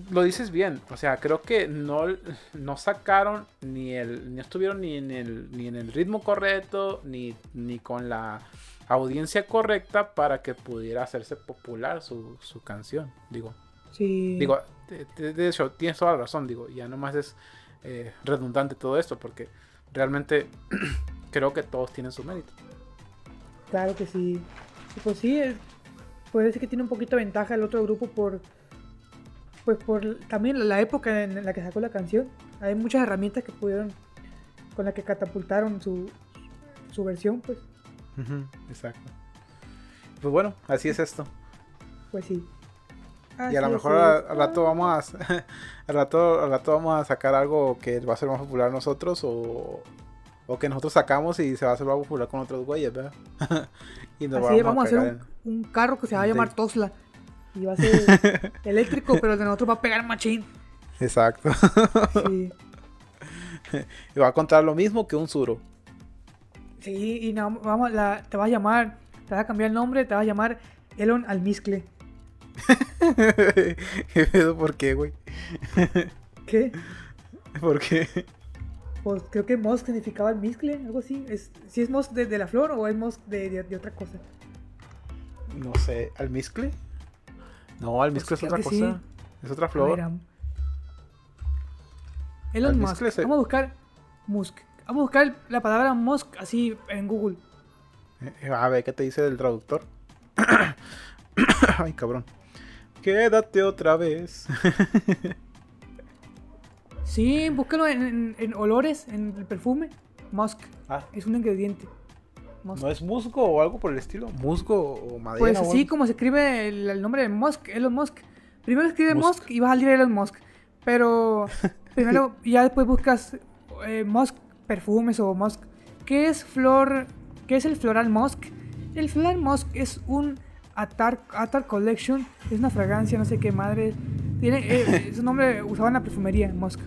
lo dices bien, o sea, creo que no, no sacaron ni el, ni estuvieron ni en el, ni en el ritmo correcto, ni, ni con la audiencia correcta para que pudiera hacerse popular su, su canción, digo. Sí. Digo, de, de- de hecho, tienes toda la razón, digo, ya nomás es eh, redundante todo esto, porque realmente creo que todos tienen su mérito. Claro que sí. Y Pues sí, es- puede ser que tiene un poquito de ventaja el otro grupo por. Pues por también la época en la que sacó la canción. Hay muchas herramientas que pudieron. con las que catapultaron su, su versión, pues. Exacto. Pues bueno, así es esto. Pues sí. Y a lo mejor al rato vamos a, al rato, al rato vamos a sacar algo que va a ser más popular nosotros o, o que nosotros sacamos y se va a hacer popular con otros güeyes, ¿verdad? y nos Así vamos a hacer un, un carro que se va a Sí. llamar Tosla. Y va a ser eléctrico, pero el de nosotros va a pegar machín. Exacto. Sí. y va a contar lo mismo que un suro. Sí, y no, vamos, la, te vas a llamar, te vas a cambiar el nombre, te vas a llamar Elon Almizcle. ¿Qué pedo? ¿Por qué, güey? ¿Qué? ¿Por qué? Pues creo que Musk significaba almizcle, algo así. Es, ¿Si es Musk de, de la flor o es Musk de, de- de otra cosa? No sé, ¿almizcle? No, almizcle Pues es otra sí. cosa. Es otra A flor. ver, am- Elon Musk. Se- Vamos a buscar Musk. Vamos a buscar la palabra Musk así en Google. Eh, A ver, ¿qué te dice el traductor? Ay, cabrón. Quédate otra vez. Sí, búscalo en, en- en olores, en el perfume. Musk. Ah, Es un ingrediente. Musk. ¿no es musgo o algo por el estilo? ¿Musgo o madera? Pues así como se escribe el, el nombre de Musk, Elon Musk. Primero escribe Musk. Musk, y vas a salir Elon Musk. Pero primero, ya después buscas eh, Musk perfumes o Musk. ¿Qué es flor? ¿Qué es el floral Musk? El floral Musk es un Atar, Atar Collection. Es una fragancia, no sé qué madre. Tiene, eh, es un nombre usado en la perfumería, Musk.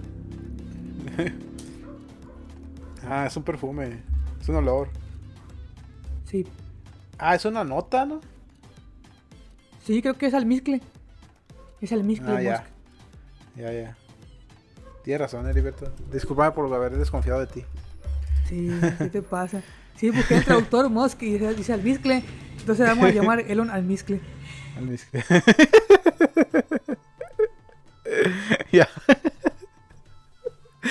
Ah, es un perfume. Es un olor. Sí. Ah, es una nota, ¿no? Sí, creo que es almizcle. Es almizcle Ah, ya. Ya, ya. Tienes razón, Heriberto. Discúlpame por haber desconfiado de ti. Sí, ¿qué te pasa? Sí, busqué el traductor Musk y dice, dice almizcle. Entonces vamos a llamar Elon almizcle. Almizcle. ya.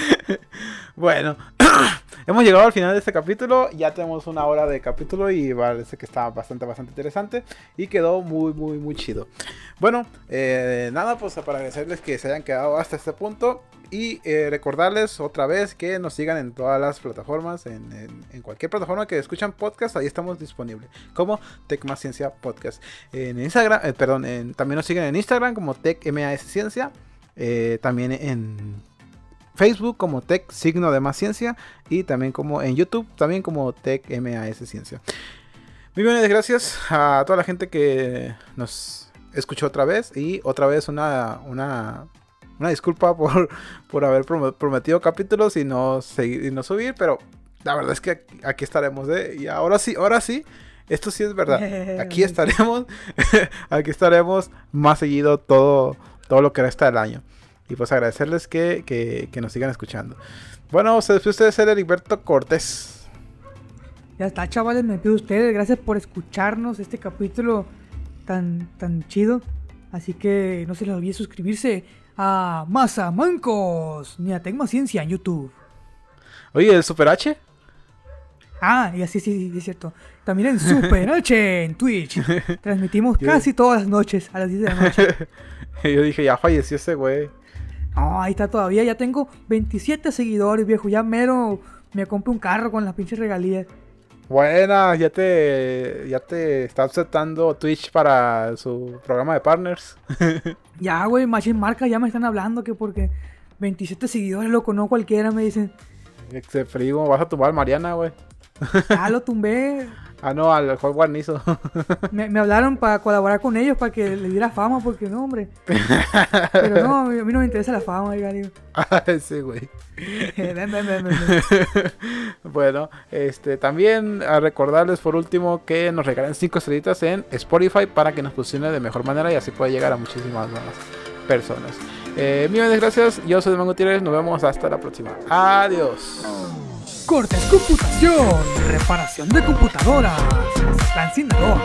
bueno, hemos llegado al final de este capítulo. Ya tenemos una hora de capítulo y parece que está bastante, bastante interesante. Y quedó muy, muy, muy chido. Bueno, eh, nada, pues para agradecerles que se hayan quedado hasta este punto. Y eh, recordarles otra vez que nos sigan en todas las plataformas, en, cualquier plataforma que escuchan podcast, ahí estamos disponibles, como Ciencia Podcast. En Instagram, eh, perdón, también nos siguen en Instagram como TecMAS Ciencia, también en Facebook como Tech Signo de Más Ciencia y también como en YouTube, también como Tech MAS Ciencia. Muy bien, gracias a toda la gente que nos escuchó otra vez y otra vez una, una, una disculpa por, por haber prometido capítulos y no, seguir, y no subir, pero la verdad es que aquí estaremos. ¿eh? Y ahora sí, ahora sí, esto sí es verdad. Aquí estaremos, aquí estaremos más seguido todo, todo lo que resta del año. Y pues agradecerles que, nos sigan escuchando. Bueno, se despide de ser Heriberto Cortés. Ya está, chavales, me pido ustedes. Gracias por escucharnos este capítulo tan, tan chido. Así que no se les olvide suscribirse a Masa Mancos ni a Tecma Ciencia en YouTube. Oye, ¿el Super H? Ah, y así sí, sí, es cierto. También en Super H en Twitch. Transmitimos casi todas las noches, a las 10 de la noche. Yo dije, ya falleció ese güey. No, ahí está todavía. Ya tengo 27 seguidores, viejo. Ya mero me compré un carro con las pinches regalías. Buena, ya te, ya te está aceptando Twitch para su programa de partners. ya, güey, Machine Marca ya me están hablando que porque 27 seguidores, loco, no cualquiera, me dicen. Ese frío, vas a tumbar Mariana, güey. Ya lo tumbé. Ah, no, al juego guarnizo. me, me hablaron para colaborar con ellos, para que le diera fama, porque no, hombre. Pero no, a mí no me interesa la fama, oiga, digo. Ah, sí, güey. ven, ven, ven, bueno, este, también a recordarles por último que nos regalen 5 estrellitas en Spotify para que nos funcione de mejor manera y así pueda llegar a muchísimas más personas. Eh, millones gracias, yo soy Mango Gutiérrez, nos vemos hasta la próxima. Adiós. Cortes Computación, reparación de computadoras, Mazatlán, Sinaloa.